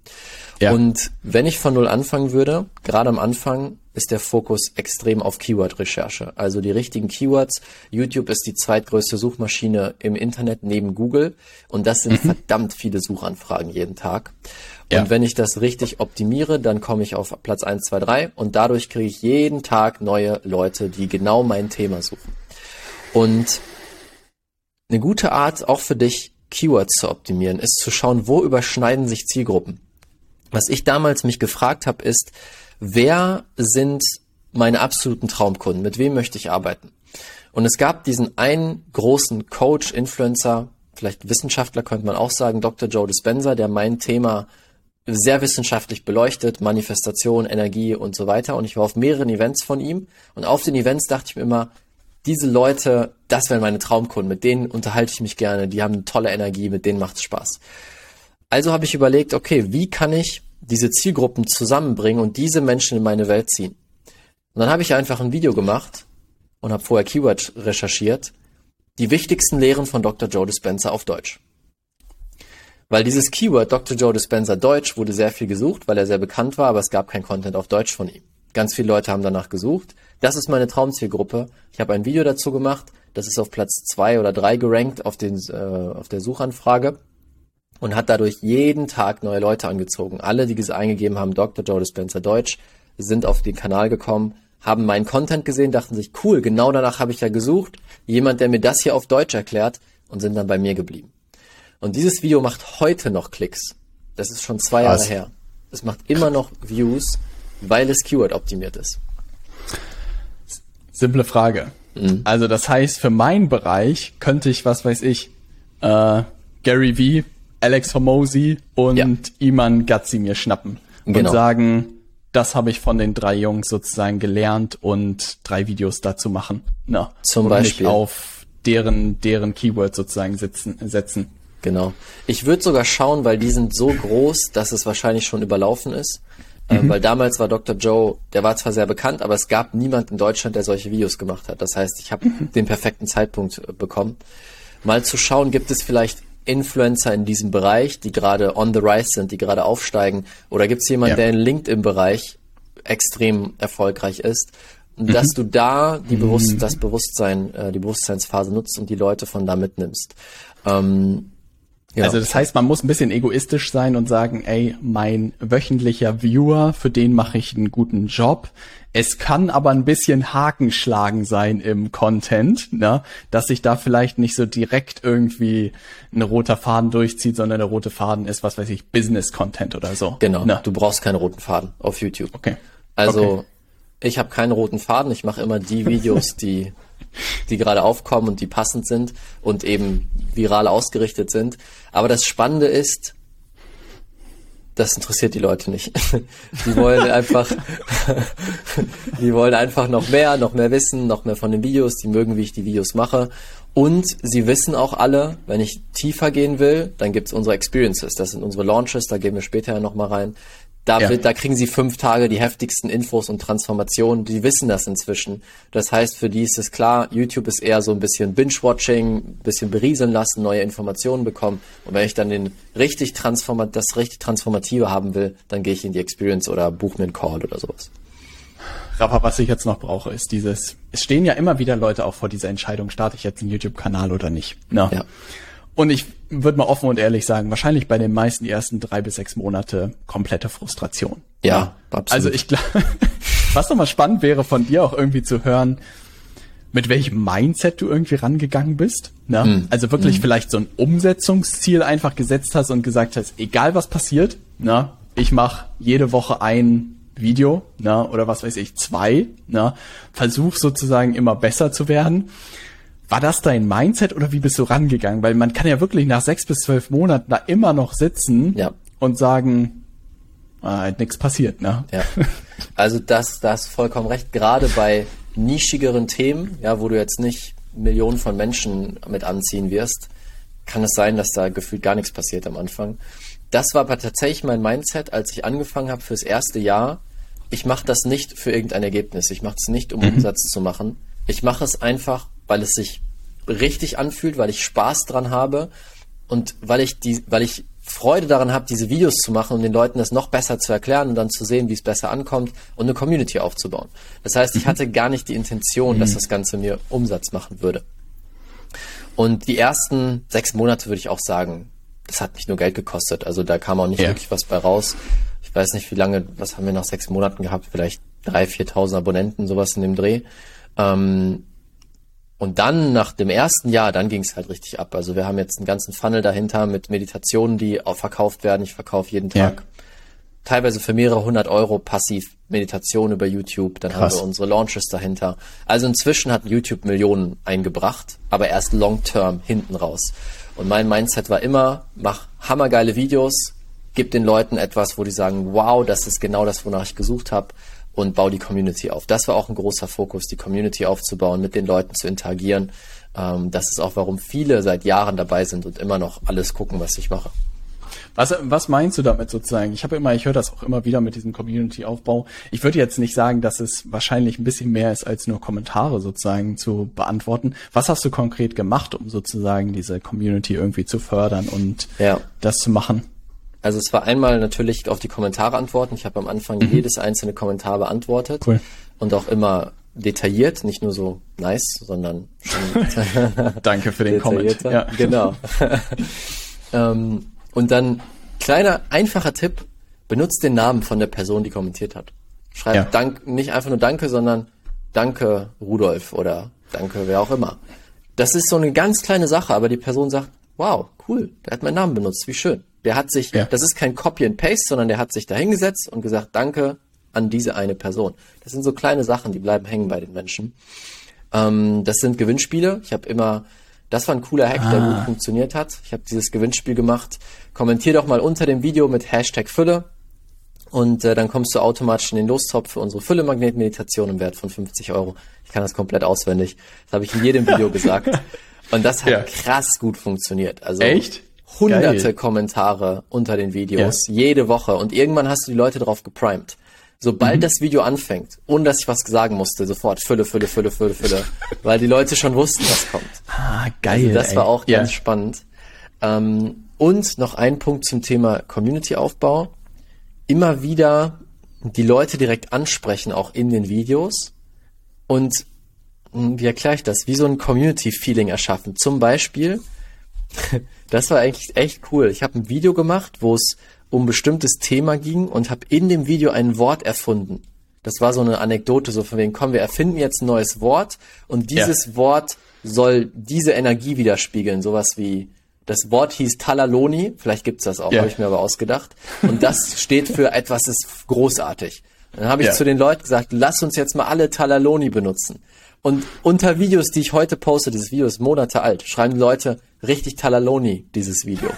Ja. Und wenn ich von null anfangen würde, gerade am Anfang ist der Fokus extrem auf Keyword-Recherche. Also die richtigen Keywords. YouTube ist die zweitgrößte Suchmaschine im Internet neben Google und das sind mhm. verdammt viele Suchanfragen jeden Tag. Und wenn ich das richtig optimiere, dann komme ich auf Platz 1, 2, 3 und dadurch kriege ich jeden Tag neue Leute, die genau mein Thema suchen. Und eine gute Art auch für dich, Keywords zu optimieren, ist zu schauen, wo überschneiden sich Zielgruppen. Was ich damals mich gefragt habe, ist, wer sind meine absoluten Traumkunden? Mit wem möchte ich arbeiten? Und es gab diesen einen großen Coach, Influencer, vielleicht Wissenschaftler könnte man auch sagen, Dr. Joe Dispenza, der mein Thema sehr wissenschaftlich beleuchtet, Manifestation, Energie und so weiter. Und ich war auf mehreren Events von ihm. Und auf den Events dachte ich mir immer, diese Leute, das wären meine Traumkunden, mit denen unterhalte ich mich gerne, die haben eine tolle Energie, mit denen macht es Spaß. Also habe ich überlegt, okay, wie kann ich diese Zielgruppen zusammenbringen und diese Menschen in meine Welt ziehen? Und dann habe ich einfach ein Video gemacht und habe vorher Keyword recherchiert, die wichtigsten Lehren von Dr. Joe Dispenza auf Deutsch. Weil dieses Keyword Dr. Joe Dispenza Deutsch wurde sehr viel gesucht, weil er sehr bekannt war, aber es gab kein Content auf Deutsch von ihm. Ganz viele Leute haben danach gesucht. Das ist meine Traumzielgruppe. Ich habe ein Video dazu gemacht. Das ist auf Platz zwei oder drei gerankt auf, den, äh, auf der Suchanfrage und hat dadurch jeden Tag neue Leute angezogen. Alle, die es eingegeben haben, Dr. Joe Dispenza Deutsch, sind auf den Kanal gekommen, haben meinen Content gesehen, dachten sich, cool, genau danach habe ich ja gesucht. Jemand, der mir das hier auf Deutsch erklärt und sind dann bei mir geblieben. Und dieses Video macht heute noch Klicks. Das ist schon zwei Krass. Jahre her. Es macht immer noch Views, weil es Keyword optimiert ist. Simple Frage. Mhm. Also das heißt, für meinen Bereich könnte ich, was weiß ich, äh, Gary V, Alex Hormozy und ja. Iman Gatzi mir schnappen genau. und sagen, das habe ich von den drei Jungs sozusagen gelernt und drei Videos dazu machen. Na, Zum und Beispiel auf deren deren Keyword sozusagen sitzen, setzen. Genau. Ich würde sogar schauen, weil die sind so groß, dass es wahrscheinlich schon überlaufen ist. Ähm, mhm. weil damals war Dr. Joe, der war zwar sehr bekannt, aber es gab niemand in Deutschland, der solche Videos gemacht hat. Das heißt, ich habe mhm. den perfekten Zeitpunkt äh, bekommen. Mal zu schauen, gibt es vielleicht Influencer in diesem Bereich, die gerade on the rise sind, die gerade aufsteigen? Oder gibt es jemanden, ja. der in LinkedIn-Bereich extrem erfolgreich ist? Mhm. Dass du da die Bewusst mhm. das Bewusstsein, äh, die Bewusstseinsphase nutzt und die Leute von da mitnimmst. Ähm, ja. Also das heißt, man muss ein bisschen egoistisch sein und sagen, ey, mein wöchentlicher Viewer, für den mache ich einen guten Job. Es kann aber ein bisschen Hakenschlagen sein im Content, ne? dass sich da vielleicht nicht so direkt irgendwie ein roter Faden durchzieht, sondern der rote Faden ist, was weiß ich, Business-Content oder so. Genau, ne? du brauchst keinen roten Faden auf YouTube. Okay. Also okay. ich habe keinen roten Faden, ich mache immer die Videos, die die gerade aufkommen und die passend sind und eben viral ausgerichtet sind. Aber das Spannende ist, das interessiert die Leute nicht. (laughs) Die wollen einfach, (laughs) die wollen einfach noch mehr, noch mehr wissen, noch mehr von den Videos, die mögen, wie ich die Videos mache. Und sie wissen auch alle, wenn ich tiefer gehen will, dann gibt's unsere Experiences. Das sind unsere Launches, da gehen wir später ja nochmal rein. Da, ja. da kriegen sie fünf Tage die heftigsten Infos und Transformationen. Die wissen das inzwischen. Das heißt, für die ist es klar, YouTube ist eher so ein bisschen Binge-Watching, bisschen berieseln lassen, neue Informationen bekommen. Und wenn ich dann den richtig transformat das richtig Transformative haben will, dann gehe ich in die Experience oder buche mir einen Call oder sowas. Rafa, was ich jetzt noch brauche, ist dieses, es stehen ja immer wieder Leute auch vor dieser Entscheidung, starte ich jetzt einen YouTube-Kanal oder nicht. Ne? Ja. Und ich würde mal offen und ehrlich sagen, wahrscheinlich bei den meisten die ersten drei bis sechs Monate komplette Frustration. Ja, ja. absolut. Also ich glaube, (laughs) was nochmal spannend wäre von dir auch irgendwie zu hören, mit welchem Mindset du irgendwie rangegangen bist. Ne? Mhm. Also wirklich mhm. vielleicht so ein Umsetzungsziel einfach gesetzt hast und gesagt hast, egal was passiert, ne? ich mache jede Woche ein Video, ne? oder was weiß ich, zwei, ne? versuch sozusagen immer besser zu werden. War das dein Mindset oder wie bist du rangegangen? Weil man kann ja wirklich nach sechs bis zwölf Monaten da immer noch sitzen ja. und sagen, ah, nichts passiert, ne? Ja. (laughs) Also das, das vollkommen recht. Gerade bei nischigeren Themen, ja, wo du jetzt nicht Millionen von Menschen mit anziehen wirst, kann es sein, dass da gefühlt gar nichts passiert am Anfang. Das war aber tatsächlich mein Mindset, als ich angefangen habe fürs erste Jahr. Ich mache das nicht für irgendein Ergebnis. Ich mache es nicht, um mhm. Umsatz zu machen. Ich mache es einfach, weil es sich richtig anfühlt, weil ich Spaß dran habe und weil ich die, weil ich Freude daran habe, diese Videos zu machen und den Leuten das noch besser zu erklären und dann zu sehen, wie es besser ankommt und eine Community aufzubauen. Das heißt, ich mhm. hatte gar nicht die Intention, mhm. dass das Ganze mir Umsatz machen würde. Und die ersten sechs Monate würde ich auch sagen, das hat mich nur Geld gekostet. Also da kam auch nicht ja. wirklich was bei raus. Ich weiß nicht, wie lange, was haben wir nach sechs Monaten gehabt? Vielleicht drei, viertausend Abonnenten, sowas in dem Dreh. Ähm, und dann nach dem ersten Jahr, dann ging es halt richtig ab. Also wir haben jetzt einen ganzen Funnel dahinter mit Meditationen, die auch verkauft werden. Ich verkaufe jeden Tag ja. teilweise für mehrere hundert Euro passiv Meditation über YouTube. Dann Krass. haben wir unsere Launches dahinter. Also inzwischen hat YouTube Millionen eingebracht, aber erst long term hinten raus. Und mein Mindset war immer, mach hammergeile Videos, gib den Leuten etwas, wo die sagen, wow, das ist genau das, wonach ich gesucht habe und baue die Community auf. Das war auch ein großer Fokus, die Community aufzubauen, mit den Leuten zu interagieren. Ähm, das ist auch, warum viele seit Jahren dabei sind und immer noch alles gucken, was ich mache. Was, was meinst du damit sozusagen? Ich habe immer, ich höre das auch immer wieder mit diesem Community-Aufbau. Ich würde jetzt nicht sagen, dass es wahrscheinlich ein bisschen mehr ist, als nur Kommentare sozusagen zu beantworten. Was hast du konkret gemacht, um sozusagen diese Community irgendwie zu fördern und ja. das zu machen? Also es war einmal natürlich auf die Kommentare antworten. Ich habe am Anfang mhm. jedes einzelne Kommentar beantwortet cool. und auch immer detailliert, nicht nur so nice, sondern (laughs) Danke für den Comment. Ja. Genau. (laughs) ähm, und dann kleiner einfacher Tipp: Benutzt den Namen von der Person, die kommentiert hat. Schreibt ja. Dank, nicht einfach nur Danke, sondern Danke Rudolf oder Danke wer auch immer. Das ist so eine ganz kleine Sache, aber die Person sagt, wow, cool, der hat meinen Namen benutzt, wie schön. Der hat sich, ja. das ist kein Copy and Paste, sondern der hat sich da hingesetzt und gesagt, danke an diese eine Person. Das sind so kleine Sachen, die bleiben hängen bei den Menschen. Ähm, das sind Gewinnspiele. Ich habe immer, das war ein cooler Hack, ah. der gut funktioniert hat. Ich habe dieses Gewinnspiel gemacht. Kommentier doch mal unter dem Video mit Hashtag Fülle. Und äh, dann kommst du automatisch in den Lostopf für unsere Fülle-Magnet-Meditation im Wert von 50 Euro. Ich kann das komplett auswendig. Das habe ich in jedem Video (laughs) gesagt. Und das hat ja. krass gut funktioniert. Also Echt? hunderte Geil. Kommentare unter den Videos, ja. jede Woche. Und irgendwann hast du die Leute drauf geprimed. Sobald mhm. das Video anfängt, ohne dass ich was sagen musste, sofort Fülle, Fülle, Fülle, Fülle, Fülle. (laughs) weil die Leute schon wussten, was kommt. Ah, geil. Also das ey. war auch ja. ganz spannend. Ähm, und noch ein Punkt zum Thema Community-Aufbau. Immer wieder die Leute direkt ansprechen, auch in den Videos. Und wie erkläre ich das? Wie so ein Community-Feeling erschaffen. Zum Beispiel, (laughs) das war eigentlich echt cool. Ich habe ein Video gemacht, wo es um ein bestimmtes Thema ging und habe in dem Video ein Wort erfunden. Das war so eine Anekdote, so von wegen, komm, wir erfinden jetzt ein neues Wort und dieses ja. Wort soll diese Energie widerspiegeln. Sowas wie, das Wort hieß Talaloni, vielleicht gibt's das auch, ja. habe ich mir aber ausgedacht. Und das (laughs) steht für etwas ist großartig. Dann habe ich ja. zu den Leuten gesagt, lass uns jetzt mal alle Talaloni benutzen. Und unter Videos, die ich heute poste, dieses Video ist Monate alt, schreiben die Leute richtig Talaloni, dieses Video.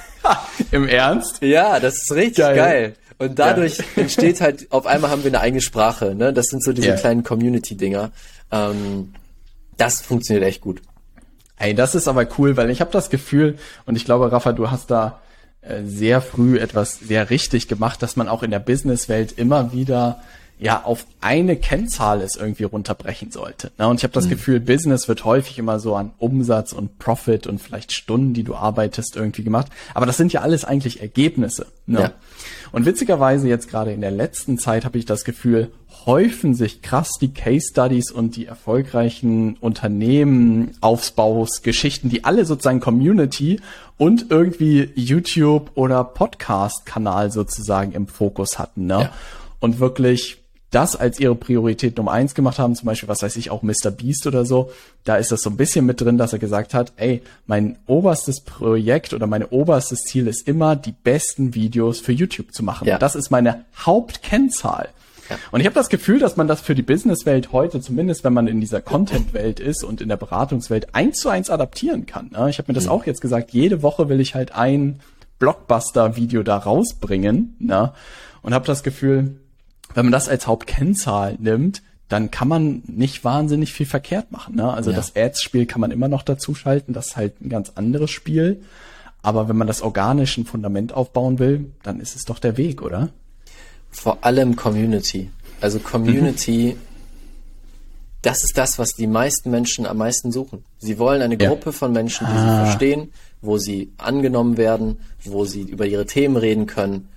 Im Ernst? Ja, das ist richtig geil. geil. Und dadurch ja. entsteht halt, auf einmal haben wir eine eigene Sprache. Ne? Das sind so diese ja. kleinen Community-Dinger. Ähm, das funktioniert echt gut. Ey, das ist aber cool, weil ich habe das Gefühl, und ich glaube, Rafa, du hast da äh, sehr früh etwas sehr richtig gemacht, dass man auch in der Businesswelt immer wieder ja auf eine Kennzahl es irgendwie runterbrechen sollte. Ne? Und ich habe das mhm. Gefühl, Business wird häufig immer so an Umsatz und Profit und vielleicht Stunden, die du arbeitest, irgendwie gemacht. Aber das sind ja alles eigentlich Ergebnisse. Ne? Ja. Und witzigerweise jetzt gerade in der letzten Zeit habe ich das Gefühl, häufen sich krass die Case Studies und die erfolgreichen Unternehmen, Aufbausgeschichten, die alle sozusagen Community und irgendwie YouTube oder Podcast-Kanal sozusagen im Fokus hatten. Ne? Ja. Und wirklich das als ihre Priorität Nummer eins gemacht haben, zum Beispiel, was weiß ich, auch Mr. Beast oder so, da ist das so ein bisschen mit drin, dass er gesagt hat, ey, mein oberstes Projekt oder mein oberstes Ziel ist immer, die besten Videos für YouTube zu machen. Ja. Das ist meine Hauptkennzahl. Ja. Und ich habe das Gefühl, dass man das für die Businesswelt heute, zumindest wenn man in dieser Content-Welt ist und in der Beratungswelt, eins zu eins adaptieren kann. Ne? Ich habe mir das mhm. auch jetzt gesagt, jede Woche will ich halt ein Blockbuster-Video da rausbringen ne? und habe das Gefühl, wenn man das als Hauptkennzahl nimmt, dann kann man nicht wahnsinnig viel verkehrt machen. Ne? Also ja. das Ads-Spiel kann man immer noch dazu schalten, das ist halt ein ganz anderes Spiel. Aber wenn man das organischen Fundament aufbauen will, dann ist es doch der Weg, oder? Vor allem Community. Also Community, mhm. das ist das, was die meisten Menschen am meisten suchen. Sie wollen eine Gruppe ja. von Menschen, die ah. sie verstehen, wo sie angenommen werden, wo sie über ihre Themen reden können,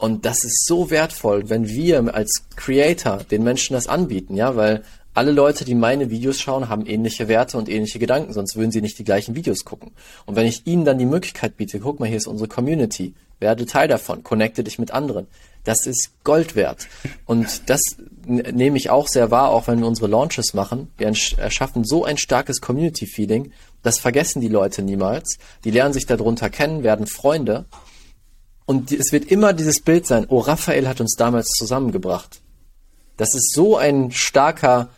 und das ist so wertvoll, wenn wir als Creator den Menschen das anbieten, ja, weil alle Leute, die meine Videos schauen, haben ähnliche Werte und ähnliche Gedanken, sonst würden sie nicht die gleichen Videos gucken. Und wenn ich ihnen dann die Möglichkeit biete, guck mal, hier ist unsere Community, werde Teil davon, connecte dich mit anderen. Das ist Gold wert. Und das nehme ich auch sehr wahr, auch wenn wir unsere Launches machen. Wir erschaffen so ein starkes Community-Feeling, das vergessen die Leute niemals. Die lernen sich darunter kennen, werden Freunde und es wird immer dieses Bild sein, oh, Raphael hat uns damals zusammengebracht. Das ist so ein starker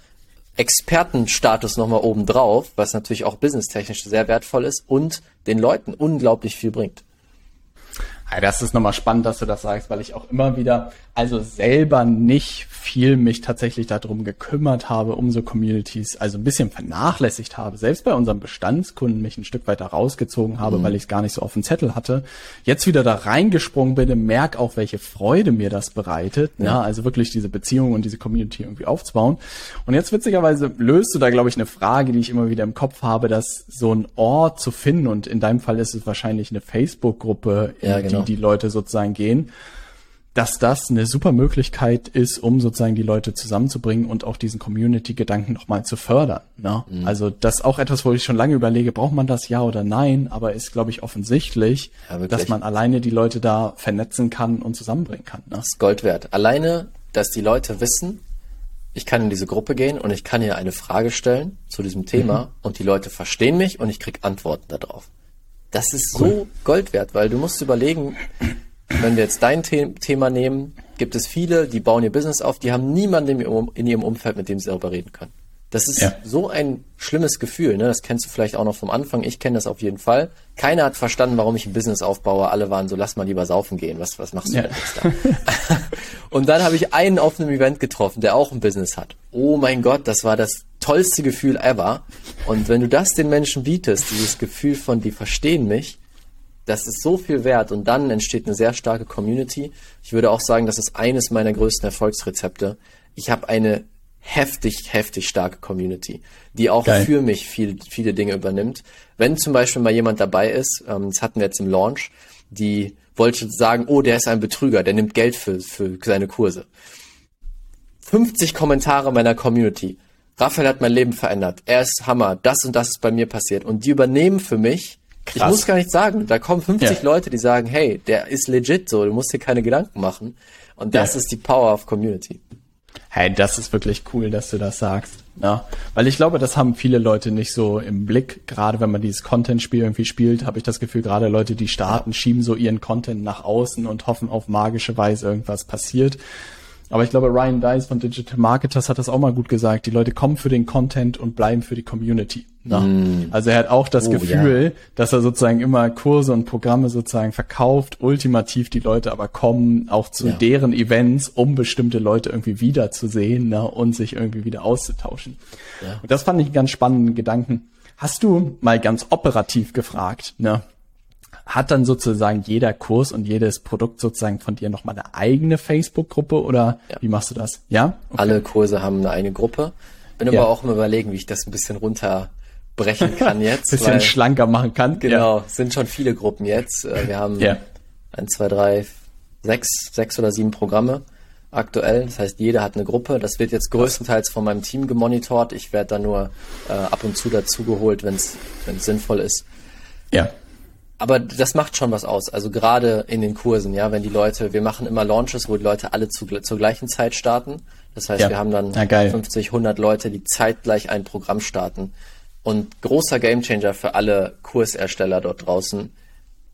Expertenstatus nochmal obendrauf, was natürlich auch businesstechnisch sehr wertvoll ist und den Leuten unglaublich viel bringt. Ja, das ist nochmal spannend, dass du das sagst, weil ich auch immer wieder, also selber nicht viel mich tatsächlich darum gekümmert habe, um so Communities, also ein bisschen vernachlässigt habe, selbst bei unseren Bestandskunden mich ein Stück weiter rausgezogen habe, mhm. weil ich es gar nicht so auf dem Zettel hatte, jetzt wieder da reingesprungen bin, merk auch, welche Freude mir das bereitet, ja. ja, also wirklich diese Beziehung und diese Community irgendwie aufzubauen. Und jetzt witzigerweise löst du da, glaube ich, eine Frage, die ich immer wieder im Kopf habe, dass so ein Ort zu finden, und in deinem Fall ist es wahrscheinlich eine Facebook-Gruppe, ja, genau. Die die Leute sozusagen gehen, dass das eine super Möglichkeit ist, um sozusagen die Leute zusammenzubringen und auch diesen Community-Gedanken nochmal zu fördern. Ne? Mhm. Also das ist auch etwas, wo ich schon lange überlege, braucht man das ja oder nein, aber ist, glaube ich, offensichtlich, ja, dass man alleine die Leute da vernetzen kann und zusammenbringen kann. Ne? Das ist Gold wert. Alleine, dass die Leute wissen, ich kann in diese Gruppe gehen und ich kann hier eine Frage stellen zu diesem Thema mhm. und die Leute verstehen mich und ich krieg Antworten darauf. Das ist cool. so Gold wert, weil du musst überlegen, wenn wir jetzt dein The Thema nehmen, gibt es viele, die bauen ihr Business auf, die haben niemanden in ihrem Umfeld, mit dem sie darüber reden können. Das ist ja. so ein schlimmes Gefühl, ne? Das kennst du vielleicht auch noch vom Anfang. Ich kenne das auf jeden Fall. Keiner hat verstanden, warum ich ein Business aufbaue. Alle waren so, lass mal lieber saufen gehen. Was, was machst du ja. denn jetzt da? (laughs) und dann habe ich einen auf einem Event getroffen, der auch ein Business hat. Oh mein Gott, das war das tollste Gefühl ever. Und wenn du das den Menschen bietest, dieses Gefühl von, die verstehen mich, das ist so viel wert und dann entsteht eine sehr starke Community. Ich würde auch sagen, das ist eines meiner größten Erfolgsrezepte. Ich habe eine heftig, heftig starke Community, die auch Geil. für mich viel, viele Dinge übernimmt. Wenn zum Beispiel mal jemand dabei ist, ähm, das hatten wir jetzt im Launch, die wollte sagen, oh, der ist ein Betrüger, der nimmt Geld für, für seine Kurse. 50 Kommentare meiner Community. Raphael hat mein Leben verändert. Er ist Hammer. Das und das ist bei mir passiert. Und die übernehmen für mich. Krass. Ich muss gar nicht sagen. Da kommen 50 ja. Leute, die sagen, hey, der ist legit so. Du musst dir keine Gedanken machen. Und das ja. ist die Power of Community. Hey, das ist wirklich cool, dass du das sagst. Ja, weil ich glaube, das haben viele Leute nicht so im Blick. Gerade wenn man dieses Content-Spiel irgendwie spielt, habe ich das Gefühl, gerade Leute, die starten, schieben so ihren Content nach außen und hoffen auf magische Weise irgendwas passiert. Aber ich glaube, Ryan Dice von Digital Marketers hat das auch mal gut gesagt. Die Leute kommen für den Content und bleiben für die Community. Ne? Mm. Also er hat auch das oh, Gefühl, ja. dass er sozusagen immer Kurse und Programme sozusagen verkauft, ultimativ die Leute aber kommen auch zu ja. deren Events, um bestimmte Leute irgendwie wiederzusehen ne? und sich irgendwie wieder auszutauschen. Ja. Und das fand ich einen ganz spannenden Gedanken. Hast du mal ganz operativ gefragt, ne? Hat dann sozusagen jeder Kurs und jedes Produkt sozusagen von dir nochmal eine eigene Facebook-Gruppe oder ja. wie machst du das? Ja? Okay. Alle Kurse haben eine eigene Gruppe. Bin ja. aber auch im Überlegen, wie ich das ein bisschen runterbrechen (laughs) kann jetzt. bisschen schlanker machen kann. Genau, ja. sind schon viele Gruppen jetzt. Äh, wir haben ja. eins, zwei, drei, sechs, sechs oder sieben Programme aktuell. Das heißt, jeder hat eine Gruppe. Das wird jetzt größtenteils von meinem Team gemonitort. Ich werde da nur äh, ab und zu dazugeholt, wenn es sinnvoll ist. Ja aber das macht schon was aus. Also gerade in den Kursen, ja, wenn die Leute, wir machen immer Launches, wo die Leute alle zu, zur gleichen Zeit starten. Das heißt, ja. wir haben dann ja, 50, 100 Leute, die zeitgleich ein Programm starten. Und großer Gamechanger für alle Kursersteller dort draußen.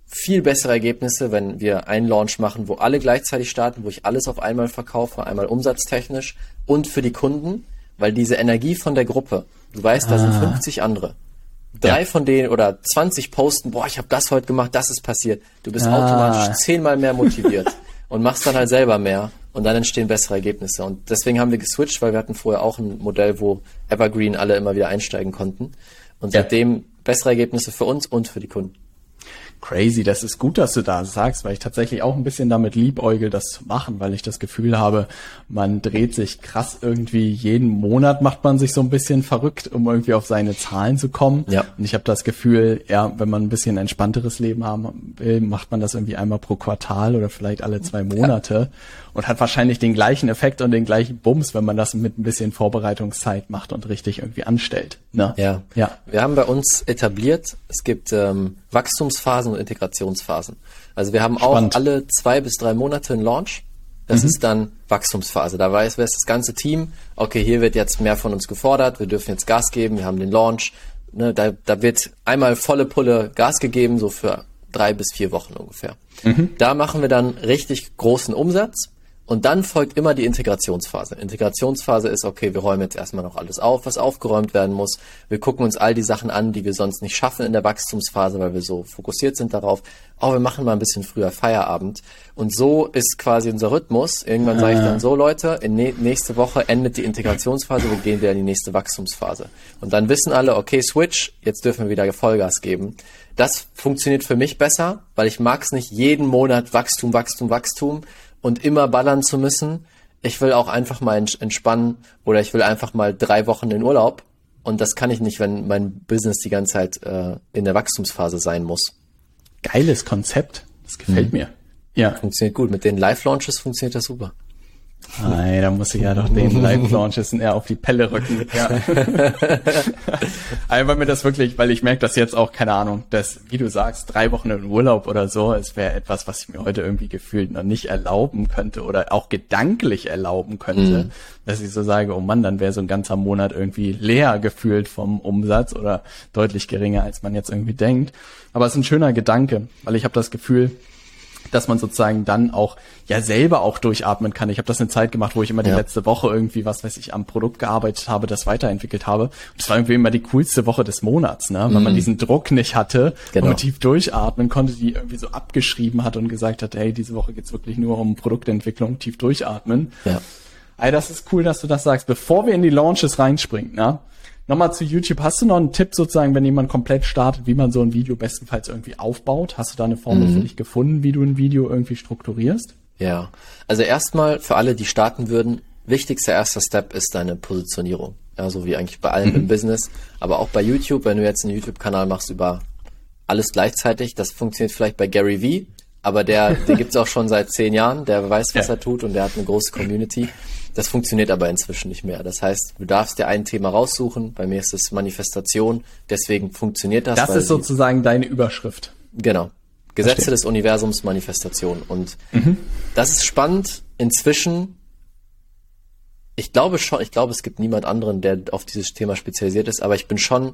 Viel bessere Ergebnisse, wenn wir einen Launch machen, wo alle gleichzeitig starten, wo ich alles auf einmal verkaufe, einmal umsatztechnisch und für die Kunden, weil diese Energie von der Gruppe, du weißt, da ah. sind 50 andere drei ja. von denen oder 20 posten, boah, ich habe das heute gemacht, das ist passiert. Du bist ah. automatisch zehnmal mehr motiviert (laughs) und machst dann halt selber mehr und dann entstehen bessere Ergebnisse. Und deswegen haben wir geswitcht, weil wir hatten vorher auch ein Modell, wo Evergreen alle immer wieder einsteigen konnten. Und seitdem ja. bessere Ergebnisse für uns und für die Kunden. Crazy, das ist gut, dass du da sagst, weil ich tatsächlich auch ein bisschen damit liebäugel, das zu machen, weil ich das Gefühl habe, man dreht sich krass irgendwie, jeden Monat macht man sich so ein bisschen verrückt, um irgendwie auf seine Zahlen zu kommen. Ja. Und ich habe das Gefühl, ja, wenn man ein bisschen entspannteres Leben haben will, macht man das irgendwie einmal pro Quartal oder vielleicht alle zwei Monate. Ja und hat wahrscheinlich den gleichen Effekt und den gleichen Bums, wenn man das mit ein bisschen Vorbereitungszeit macht und richtig irgendwie anstellt. Ne? Ja. ja. Wir haben bei uns etabliert, es gibt ähm, Wachstumsphasen und Integrationsphasen. Also wir haben Spannend. auch alle zwei bis drei Monate einen Launch. Das mhm. ist dann Wachstumsphase. Da weiß, wer ist das ganze Team. Okay, hier wird jetzt mehr von uns gefordert. Wir dürfen jetzt Gas geben. Wir haben den Launch. Ne, da, da wird einmal volle Pulle Gas gegeben, so für drei bis vier Wochen ungefähr. Mhm. Da machen wir dann richtig großen Umsatz. Und dann folgt immer die Integrationsphase. Integrationsphase ist, okay, wir räumen jetzt erstmal noch alles auf, was aufgeräumt werden muss. Wir gucken uns all die Sachen an, die wir sonst nicht schaffen in der Wachstumsphase, weil wir so fokussiert sind darauf. Oh, wir machen mal ein bisschen früher Feierabend. Und so ist quasi unser Rhythmus. Irgendwann ah. sage ich dann so, Leute, in nächste Woche endet die Integrationsphase, wir gehen wieder in die nächste Wachstumsphase. Und dann wissen alle, okay, Switch, jetzt dürfen wir wieder Vollgas geben. Das funktioniert für mich besser, weil ich mag es nicht jeden Monat Wachstum, Wachstum, Wachstum und immer ballern zu müssen. Ich will auch einfach mal entspannen oder ich will einfach mal drei Wochen in Urlaub. Und das kann ich nicht, wenn mein Business die ganze Zeit äh, in der Wachstumsphase sein muss. Geiles Konzept. Das gefällt mhm. mir. Ja. Funktioniert gut. Mit den Live-Launches funktioniert das super. Nein, da muss ich ja doch den (laughs) Live-Launches eher auf die Pelle rücken. Ja. (laughs) Aber weil mir das wirklich, weil ich merke das jetzt auch, keine Ahnung, dass, wie du sagst, drei Wochen in Urlaub oder so, es wäre etwas, was ich mir heute irgendwie gefühlt noch nicht erlauben könnte oder auch gedanklich erlauben könnte, mhm. dass ich so sage, oh Mann, dann wäre so ein ganzer Monat irgendwie leer gefühlt vom Umsatz oder deutlich geringer, als man jetzt irgendwie denkt. Aber es ist ein schöner Gedanke, weil ich habe das Gefühl, dass man sozusagen dann auch ja selber auch durchatmen kann. Ich habe das eine Zeit gemacht, wo ich immer die ja. letzte Woche irgendwie, was weiß ich, am Produkt gearbeitet habe, das weiterentwickelt habe. Und das war irgendwie immer die coolste Woche des Monats, ne? Weil mm. man diesen Druck nicht hatte genau. und tief durchatmen konnte, die irgendwie so abgeschrieben hat und gesagt hat, hey, diese Woche geht's wirklich nur um Produktentwicklung, tief durchatmen. Ja. Ey, das ist cool, dass du das sagst. Bevor wir in die Launches reinspringen, ne? Nochmal zu YouTube. Hast du noch einen Tipp sozusagen, wenn jemand komplett startet, wie man so ein Video bestenfalls irgendwie aufbaut? Hast du da eine Formel mhm. für dich gefunden, wie du ein Video irgendwie strukturierst? Ja, also erstmal für alle, die starten würden, wichtigster erster Step ist deine Positionierung. Ja, so wie eigentlich bei allem mhm. im Business, aber auch bei YouTube, wenn du jetzt einen YouTube-Kanal machst über alles gleichzeitig, das funktioniert vielleicht bei Gary Vee, aber der, den gibt's auch schon seit zehn Jahren, der weiß, was ja. er tut und der hat eine große Community. Das funktioniert aber inzwischen nicht mehr. Das heißt, du darfst dir ein Thema raussuchen. Bei mir ist es Manifestation. Deswegen funktioniert das. Das ist sozusagen deine Überschrift. Genau. Gesetze Verstehe. des Universums Manifestation. Und mhm. das ist spannend. Inzwischen, ich glaube schon, ich glaube, es gibt niemand anderen, der auf dieses Thema spezialisiert ist, aber ich bin schon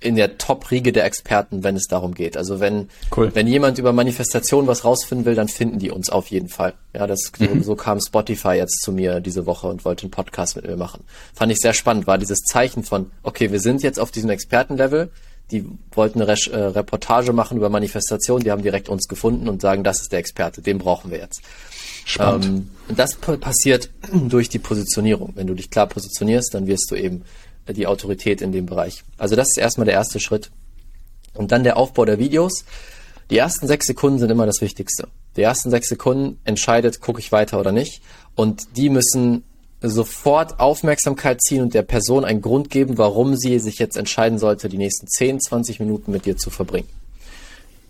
in der Top-Riege der Experten, wenn es darum geht. Also wenn, cool. wenn jemand über Manifestation was rausfinden will, dann finden die uns auf jeden Fall. Ja, das, mhm. so, kam Spotify jetzt zu mir diese Woche und wollte einen Podcast mit mir machen. Fand ich sehr spannend, war dieses Zeichen von, okay, wir sind jetzt auf diesem Expertenlevel, die wollten eine Re äh, Reportage machen über Manifestation, die haben direkt uns gefunden und sagen, das ist der Experte, den brauchen wir jetzt. Spannend. Ähm, und das passiert (clears throat) durch die Positionierung. Wenn du dich klar positionierst, dann wirst du eben die Autorität in dem Bereich. Also das ist erstmal der erste Schritt. Und dann der Aufbau der Videos. Die ersten sechs Sekunden sind immer das Wichtigste. Die ersten sechs Sekunden entscheidet, gucke ich weiter oder nicht. Und die müssen sofort Aufmerksamkeit ziehen und der Person einen Grund geben, warum sie sich jetzt entscheiden sollte, die nächsten 10, 20 Minuten mit dir zu verbringen.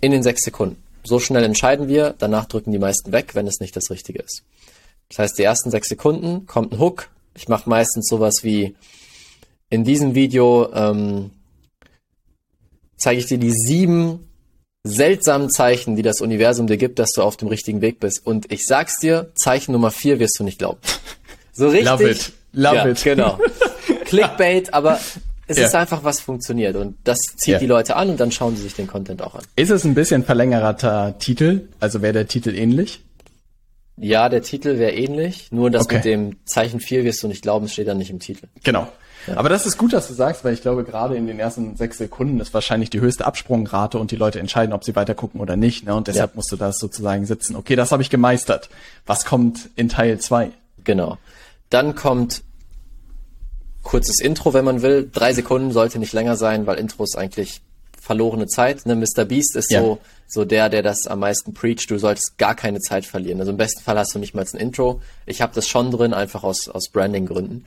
In den sechs Sekunden. So schnell entscheiden wir, danach drücken die meisten weg, wenn es nicht das Richtige ist. Das heißt, die ersten sechs Sekunden kommt ein Hook. Ich mache meistens sowas wie, in diesem Video ähm, zeige ich dir die sieben seltsamen Zeichen, die das Universum dir gibt, dass du auf dem richtigen Weg bist. Und ich sag's dir, Zeichen Nummer vier wirst du nicht glauben. (laughs) So richtig. Love it. Love ja, it. Genau. (laughs) Clickbait, aber es ja. ist einfach, was funktioniert. Und das zieht ja. die Leute an und dann schauen sie sich den Content auch an. Ist es ein bisschen verlängerter Titel? Also wäre der Titel ähnlich? Ja, der Titel wäre ähnlich, nur das okay. mit dem Zeichen 4 wirst du nicht glauben, steht dann nicht im Titel. Genau. Aber das ist gut, dass du sagst, weil ich glaube, gerade in den ersten sechs Sekunden ist wahrscheinlich die höchste Absprungrate und die Leute entscheiden, ob sie weiter gucken oder nicht. Ne? Und deshalb ja. musst du das sozusagen sitzen. Okay, das habe ich gemeistert. Was kommt in Teil zwei? Genau. Dann kommt kurzes Intro, wenn man will. Drei Sekunden sollte nicht länger sein, weil Intro ist eigentlich verlorene Zeit. Ne? Mr. Beast ist ja. so, so der, der das am meisten preacht. Du solltest gar keine Zeit verlieren. Also im besten Fall hast du nicht mal ein Intro. Ich habe das schon drin, einfach aus, aus Branding-Gründen.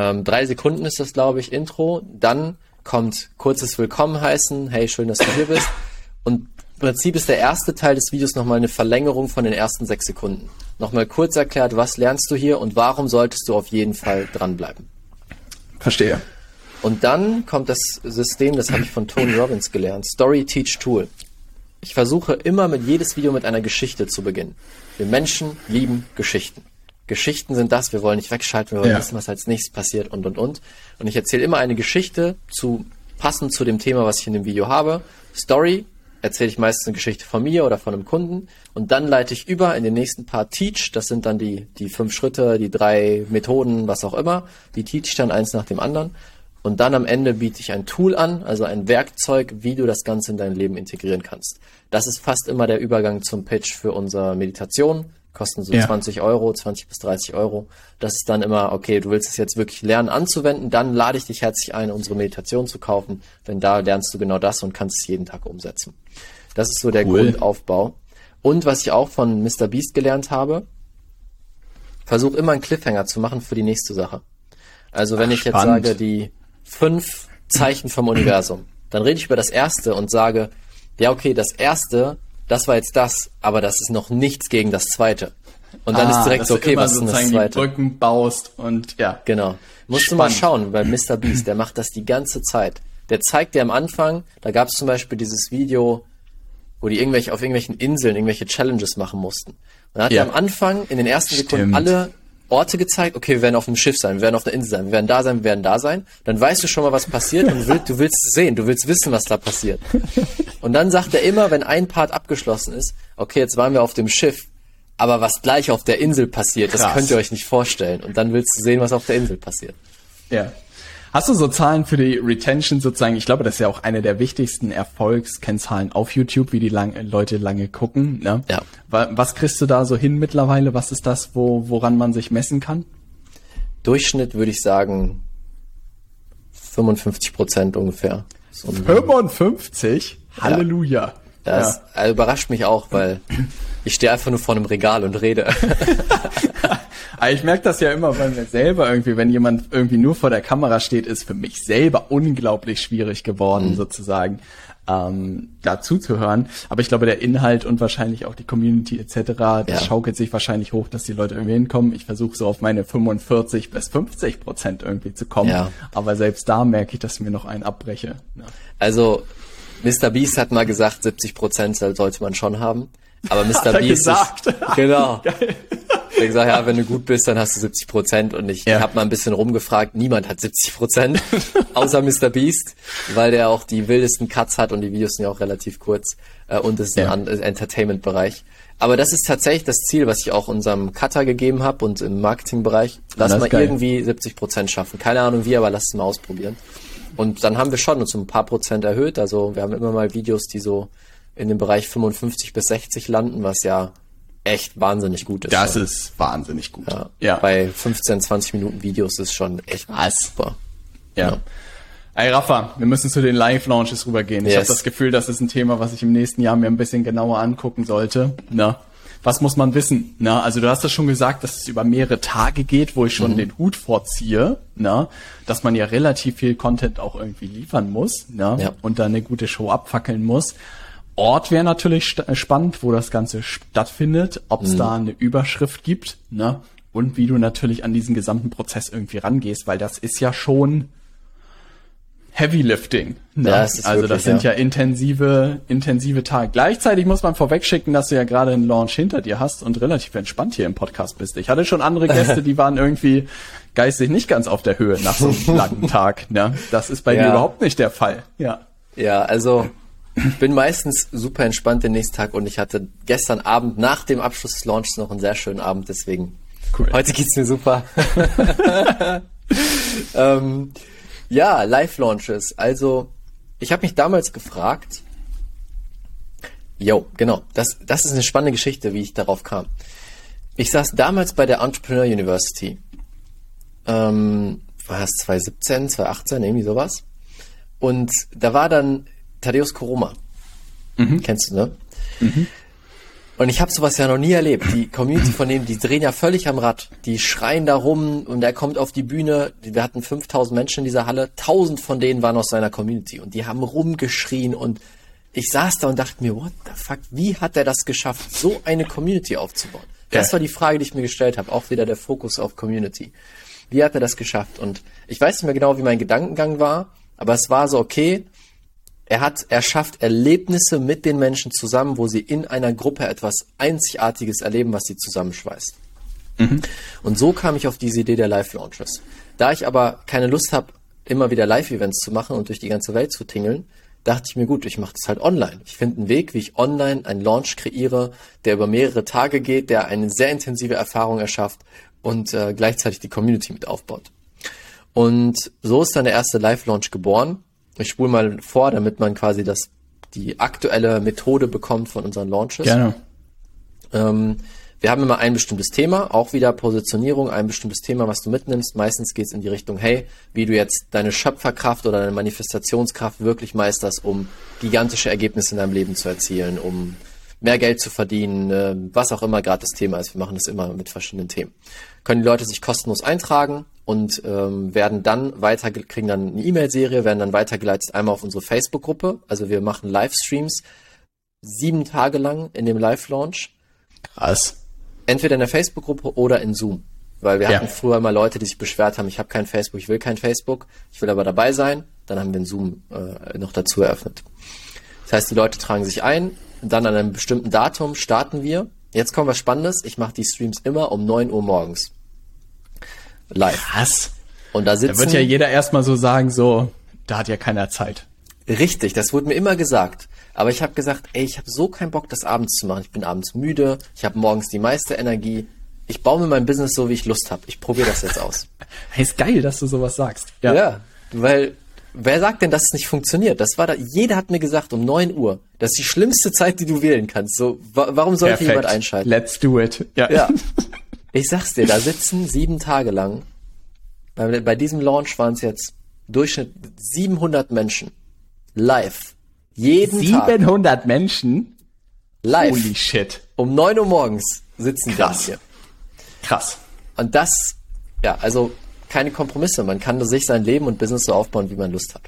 Ähm, drei Sekunden ist das, glaube ich, Intro. Dann kommt kurzes Willkommen heißen. Hey, schön, dass du hier bist. Und im Prinzip ist der erste Teil des Videos nochmal eine Verlängerung von den ersten sechs Sekunden. Nochmal kurz erklärt, was lernst du hier und warum solltest du auf jeden Fall dranbleiben. Verstehe. Und dann kommt das System, das habe ich von Tony Robbins gelernt, Story Teach Tool. Ich versuche immer mit jedes Video mit einer Geschichte zu beginnen. Wir Menschen lieben Geschichten. Geschichten sind das, wir wollen nicht wegschalten, wir wollen ja. wissen, was als nächstes passiert und und und. Und ich erzähle immer eine Geschichte zu passend zu dem Thema, was ich in dem Video habe. Story erzähle ich meistens eine Geschichte von mir oder von einem Kunden und dann leite ich über in den nächsten Part Teach. Das sind dann die, die fünf Schritte, die drei Methoden, was auch immer. Die teach ich dann eins nach dem anderen. Und dann am Ende biete ich ein Tool an, also ein Werkzeug, wie du das Ganze in dein Leben integrieren kannst. Das ist fast immer der Übergang zum Pitch für unsere Meditation kosten so ja. 20 Euro, 20 bis 30 Euro. Das ist dann immer, okay, du willst es jetzt wirklich lernen anzuwenden, dann lade ich dich herzlich ein, unsere Meditation zu kaufen, denn da lernst du genau das und kannst es jeden Tag umsetzen. Das ist so der cool. Grundaufbau. Und was ich auch von Mr. Beast gelernt habe, versuch immer einen Cliffhanger zu machen für die nächste Sache. Also wenn Ach, ich jetzt sage, die fünf Zeichen vom Universum, dann rede ich über das erste und sage, ja, okay, das erste das war jetzt das, aber das ist noch nichts gegen das zweite. Und dann ah, ist direkt so, okay, was ist denn das zweite? Die Brücken baust und ja. Genau. Musst Spannend. du mal schauen, weil Mr. Beast, der macht das die ganze Zeit. Der zeigt dir am Anfang, da gab es zum Beispiel dieses Video, wo die irgendwelche, auf irgendwelchen Inseln irgendwelche Challenges machen mussten. Und dann hat ja. er am Anfang in den ersten Stimmt. Sekunden alle Orte gezeigt, okay, wir werden auf einem Schiff sein, wir werden auf einer Insel sein, wir werden da sein, wir werden da sein. Dann weißt du schon mal, was passiert und willst, du willst sehen, du willst wissen, was da passiert. Und dann sagt er immer, wenn ein Part abgeschlossen ist, okay, jetzt waren wir auf dem Schiff, aber was gleich auf der Insel passiert, das Krass. könnt ihr euch nicht vorstellen. Und dann willst du sehen, was auf der Insel passiert. Ja. Hast du so Zahlen für die Retention sozusagen? Ich glaube, das ist ja auch eine der wichtigsten Erfolgskennzahlen auf YouTube, wie die lang, Leute lange gucken. Ne? Ja. Wa- Was kriegst du da so hin mittlerweile? Was ist das, wo, woran man sich messen kann? Durchschnitt würde ich sagen 55 Prozent ungefähr. So ein- 55? Halleluja. Das äh, überrascht mich auch, weil ich stehe einfach nur vor einem Regal und rede. (laughs) Ich merke das ja immer bei mir selber irgendwie, wenn jemand irgendwie nur vor der Kamera steht, ist für mich selber unglaublich schwierig geworden, sozusagen, ähm, da zuzuhören. Aber ich glaube, der Inhalt und wahrscheinlich auch die Community etc., das Ja. schaukelt sich wahrscheinlich hoch, dass die Leute irgendwie hinkommen. Ich versuche so auf meine 45 bis 50 Prozent irgendwie zu kommen. Ja. Aber selbst da merke ich, dass ich mir noch einen abbreche. Ja. Also, Mr. Beast hat mal gesagt, 70 Prozent sollte man schon haben. Aber Mr. Beast gesagt? ist, (laughs) genau. Er hat gesagt, ja, wenn du gut bist, dann hast du 70 Prozent. Und ich Ja. habe mal ein bisschen rumgefragt, niemand hat 70 Prozent, (laughs) außer Mr. Beast, weil der auch die wildesten Cuts hat und die Videos sind ja auch relativ kurz. Äh, und es ist Ja. ein Entertainment-Bereich. Aber das ist tatsächlich das Ziel, was ich auch unserem Cutter gegeben habe und im Marketingbereich. Lass mal geil. irgendwie 70 Prozent schaffen. Keine Ahnung wie, aber lass es mal ausprobieren. Und dann haben wir schon uns um ein paar Prozent erhöht. Also wir haben immer mal Videos, die so in dem Bereich 55 bis 60 landen, was ja echt wahnsinnig gut ist. Das schon. ist wahnsinnig gut. ja. ja. Bei 15, 20 Minuten Videos ist schon echt super. Ja. Ey, Rafa, wir müssen zu den Live-Launches rübergehen. Ich Yes. habe das Gefühl, das ist ein Thema, was ich im nächsten Jahr mir ein bisschen genauer angucken sollte. Na, was muss man wissen? Na, also du hast das schon gesagt, dass es über mehrere Tage geht, wo ich schon den Hut vorziehe, na, dass man ja relativ viel Content auch irgendwie liefern muss, na, Ja. und da eine gute Show abfackeln muss. Ort wäre natürlich äh, spannend, wo das Ganze stattfindet, ob es da eine Überschrift gibt, ne? Und wie du natürlich an diesen gesamten Prozess irgendwie rangehst, weil das ist ja schon Heavy Lifting. Ne? Ja, also wirklich, das sind ja. ja. intensive, intensive Tage. Gleichzeitig muss man vorwegschicken, dass du ja gerade einen Launch hinter dir hast und relativ entspannt hier im Podcast bist. Ich hatte schon andere Gäste, (laughs) die waren irgendwie geistig nicht ganz auf der Höhe nach so einem (laughs) langen Tag. Ne? Das ist bei Ja. dir überhaupt nicht der Fall. Ja. Ja, also ich bin meistens super entspannt den nächsten Tag und ich hatte gestern Abend nach dem Abschluss des Launches noch einen sehr schönen Abend, deswegen Cool. heute geht's mir super. (laughs) ähm, ja, Live-Launches. Also ich habe mich damals gefragt, Jo, genau. Das, das ist eine spannende Geschichte, wie ich darauf kam. Ich saß damals bei der Entrepreneur University. Ähm, war es 2017, 2018, irgendwie sowas. Und da war dann Thaddeus Koroma. Kennst du, ne? Und ich habe sowas ja noch nie erlebt. Die Community von denen, die drehen ja völlig am Rad. Die schreien da rum und er kommt auf die Bühne. Wir hatten 5000 Menschen in dieser Halle. 1000 von denen waren aus seiner Community und die haben rumgeschrien und ich saß da und dachte mir, what the fuck, wie hat er das geschafft, so eine Community aufzubauen? Das Ja. war die Frage, die ich mir gestellt habe. Auch wieder der Fokus auf Community. Wie hat er das geschafft? Und ich weiß nicht mehr genau, wie mein Gedankengang war, aber es war so, okay, er hat, er schafft Erlebnisse mit den Menschen zusammen, wo sie in einer Gruppe etwas Einzigartiges erleben, was sie zusammenschweißt. Und so kam ich auf diese Idee der Live-Launches. Da ich aber keine Lust habe, immer wieder Live-Events zu machen und durch die ganze Welt zu tingeln, dachte ich mir, gut, ich mache das halt online. Ich finde einen Weg, wie ich online einen Launch kreiere, der über mehrere Tage geht, der eine sehr intensive Erfahrung erschafft und äh, gleichzeitig die Community mit aufbaut. Und so ist dann der erste Live-Launch geboren. Ich spule mal vor, damit man quasi das, die aktuelle Methode bekommt von unseren Launches. Gerne. Ähm, wir haben immer ein bestimmtes Thema, auch wieder Positionierung, ein bestimmtes Thema, was du mitnimmst. Meistens geht es in die Richtung, hey, wie du jetzt deine Schöpferkraft oder deine Manifestationskraft wirklich meisterst, um gigantische Ergebnisse in deinem Leben zu erzielen, um mehr Geld zu verdienen, äh, was auch immer gerade das Thema ist. Wir machen das immer mit verschiedenen Themen. Können die Leute sich kostenlos eintragen und ähm, werden dann weiter, kriegen dann eine E-Mail-Serie, werden dann weitergeleitet einmal auf unsere Facebook-Gruppe. Also wir machen Livestreams sieben Tage lang in dem Live-Launch Krass. entweder in der Facebook-Gruppe oder in Zoom. Weil wir Ja. hatten früher mal Leute, die sich beschwert haben, ich habe kein Facebook, ich will kein Facebook, ich will aber dabei sein. Dann haben wir einen Zoom äh, noch dazu eröffnet. Das heißt, die Leute tragen sich ein, dann an einem bestimmten Datum starten wir. Jetzt kommt was Spannendes, ich mache die Streams immer um 9 Uhr morgens. Live. Krass. Und da Da sitzen... wird ja jeder erstmal so sagen, so, da hat ja keiner Zeit. Richtig, das wurde mir immer gesagt. Aber ich habe gesagt, ey, ich habe so keinen Bock, das abends zu machen. Ich bin abends müde, ich habe morgens die meiste Energie. Ich baue mir mein Business so, wie ich Lust habe. Ich probiere das jetzt aus. hey, (laughs) ist geil, dass du sowas sagst. Ja. ja, weil wer sagt denn, dass es nicht funktioniert? Das war da, jeder hat mir gesagt um neun Uhr. Das ist die schlimmste Zeit, die du wählen kannst. So, wa warum sollte Perfekt. jemand einschalten? Let's do it. Ja. ja. (laughs) Ich sag's dir, da sitzen sieben Tage lang. Bei, bei diesem Launch waren es jetzt Durchschnitt 700 Menschen. Live. Jeden 700 Tag. Menschen? Live. Holy shit. Um neun Uhr morgens sitzen Krass. hier. Krass. Und das, ja, also keine Kompromisse. Man kann sich sein Leben und Business so aufbauen, wie man Lust hat.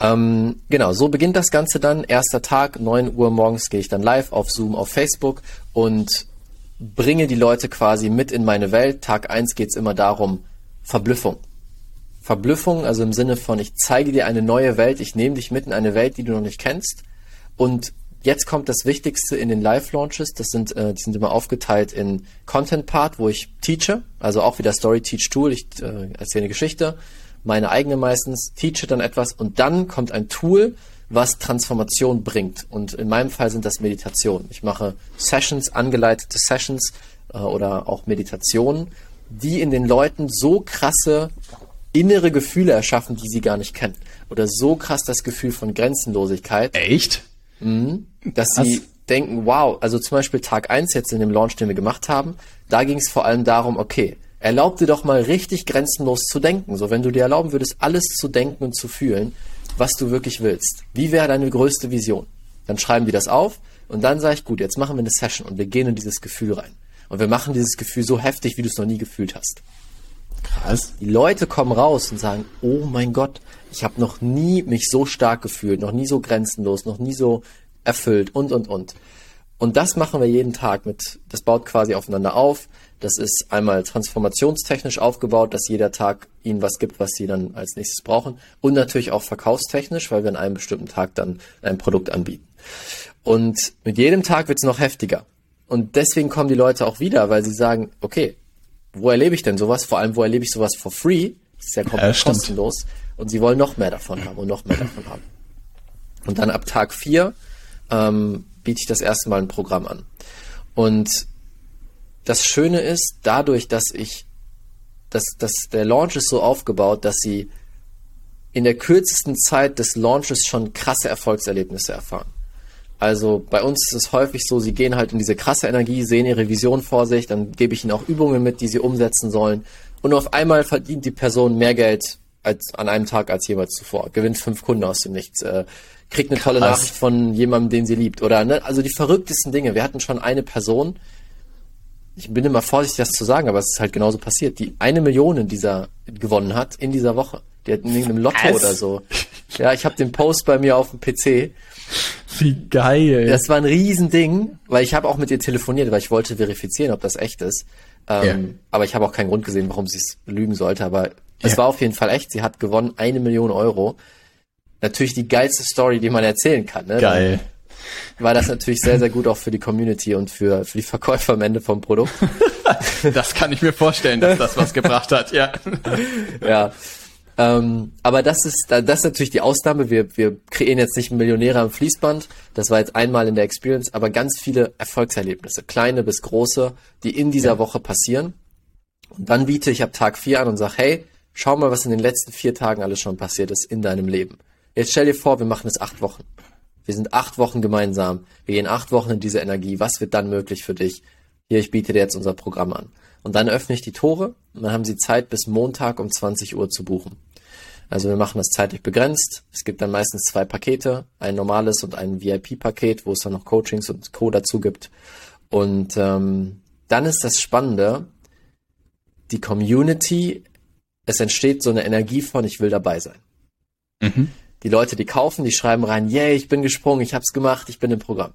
Ähm, genau, so beginnt das Ganze dann. Erster Tag, 9 Uhr morgens gehe ich dann live auf Zoom, auf Facebook und bringe die Leute quasi mit in meine Welt. Tag 1 geht es immer darum, Verblüffung. Verblüffung, also im Sinne von, ich zeige dir eine neue Welt, ich nehme dich mit in eine Welt, die du noch nicht kennst und Jetzt kommt das Wichtigste in den Live-Launches. Das sind, äh, die sind immer aufgeteilt in Content-Part, wo ich teache, also auch wieder Story-Teach-Tool. Ich äh, erzähle eine Geschichte, meine eigene meistens, teache dann etwas und dann kommt ein Tool, was Transformation bringt. Und in meinem Fall sind das Meditationen. Ich mache Sessions, angeleitete Sessions äh, oder auch Meditationen, die in den Leuten so krasse innere Gefühle erschaffen, die sie gar nicht kennen. Oder so krass das Gefühl von Grenzenlosigkeit. Echt? Mhm. Dass sie Was? denken, wow, also zum Beispiel Tag 1 jetzt in dem Launch, den wir gemacht haben, da ging es vor allem darum, okay, erlaub dir doch mal richtig grenzenlos zu denken. So, wenn du dir erlauben würdest, alles zu denken und zu fühlen, was du wirklich willst. Wie wäre deine größte Vision? Dann schreiben die das auf und dann sage ich, gut, jetzt machen wir eine Session und wir gehen in dieses Gefühl rein. Und wir machen dieses Gefühl so heftig, wie du es noch nie gefühlt hast. Krass. Die Leute kommen raus und sagen, oh mein Gott, ich habe noch nie mich so stark gefühlt, noch nie so grenzenlos, noch nie so erfüllt und, und, und. Und das machen wir jeden Tag mit, das baut quasi aufeinander auf. Das ist einmal transformationstechnisch aufgebaut, dass jeder Tag ihnen was gibt, was sie dann als nächstes brauchen. Und natürlich auch verkaufstechnisch, weil wir an einem bestimmten Tag dann ein Produkt anbieten. Und mit jedem Tag wird es noch heftiger. Und deswegen kommen die Leute auch wieder, weil sie sagen, okay, wo erlebe ich denn sowas? Vor allem, wo erlebe ich sowas for free? Das ist ja komplett ja, kostenlos. Und sie wollen noch mehr davon haben und noch mehr davon haben. Und dann ab Tag vier ähm, biete ich das erste Mal ein Programm an. Und das Schöne ist, dadurch, dass ich, dass, dass der Launch ist so aufgebaut, dass sie in der kürzesten Zeit des Launches schon krasse Erfolgserlebnisse erfahren. Also bei uns ist es häufig so, sie gehen halt in diese krasse Energie, sehen ihre Vision vor sich, dann gebe ich ihnen auch Übungen mit, die sie umsetzen sollen. Und auf einmal verdient die Person mehr Geld als an einem Tag als jemals zuvor. Gewinnt fünf Kunden aus dem Nichts, äh, kriegt eine tolle Krass. Nachricht von jemandem, den sie liebt. Oder ne, also die verrücktesten Dinge. Wir hatten schon eine Person, ich bin immer vorsichtig, das zu sagen, aber es ist halt genauso passiert, die eine Million in dieser gewonnen hat in dieser Woche. Die hat in irgendeinem Lotto Was? oder so. Ja, ich habe den Post bei mir auf dem PC wie geil. Das war ein Riesending, weil ich habe auch mit ihr telefoniert, weil ich wollte verifizieren, ob das echt ist. Ähm, ja. Aber ich habe auch keinen Grund gesehen, warum sie es lügen sollte. Aber es ja. war auf jeden Fall echt. Sie hat gewonnen eine Million Euro. Natürlich die geilste Story, die man erzählen kann. Ne? Geil. Dann war das natürlich sehr, sehr gut auch für die Community und für, für die Verkäufer am Ende vom Produkt. (laughs) das kann ich mir vorstellen, dass das was gebracht hat, ja. (laughs) Ja. Ähm, aber das ist, das ist natürlich die Ausnahme. Wir, wir kreieren jetzt nicht Millionäre am Fließband. Das war jetzt einmal in der Experience, aber ganz viele Erfolgserlebnisse, kleine bis große, die in dieser ja. Woche passieren. Und dann biete ich ab Tag vier an und sage, hey, schau mal, was in den letzten vier Tagen alles schon passiert ist in deinem Leben. Jetzt stell dir vor, wir machen es acht Wochen. Wir sind acht Wochen gemeinsam. Wir gehen acht Wochen in diese Energie. Was wird dann möglich für dich? Hier, ich biete dir jetzt unser Programm an. Und dann öffne ich die Tore und dann haben Sie Zeit bis Montag um 20 Uhr zu buchen. Also wir machen das zeitlich begrenzt. Es gibt dann meistens zwei Pakete, ein normales und ein VIP-Paket, wo es dann noch Coachings und Co. dazu gibt. Und ähm, dann ist das Spannende, die Community, es entsteht so eine Energie von, ich will dabei sein. Mhm. Die Leute, die kaufen, die schreiben rein, yay, ich bin gesprungen, ich hab's gemacht, ich bin im Programm.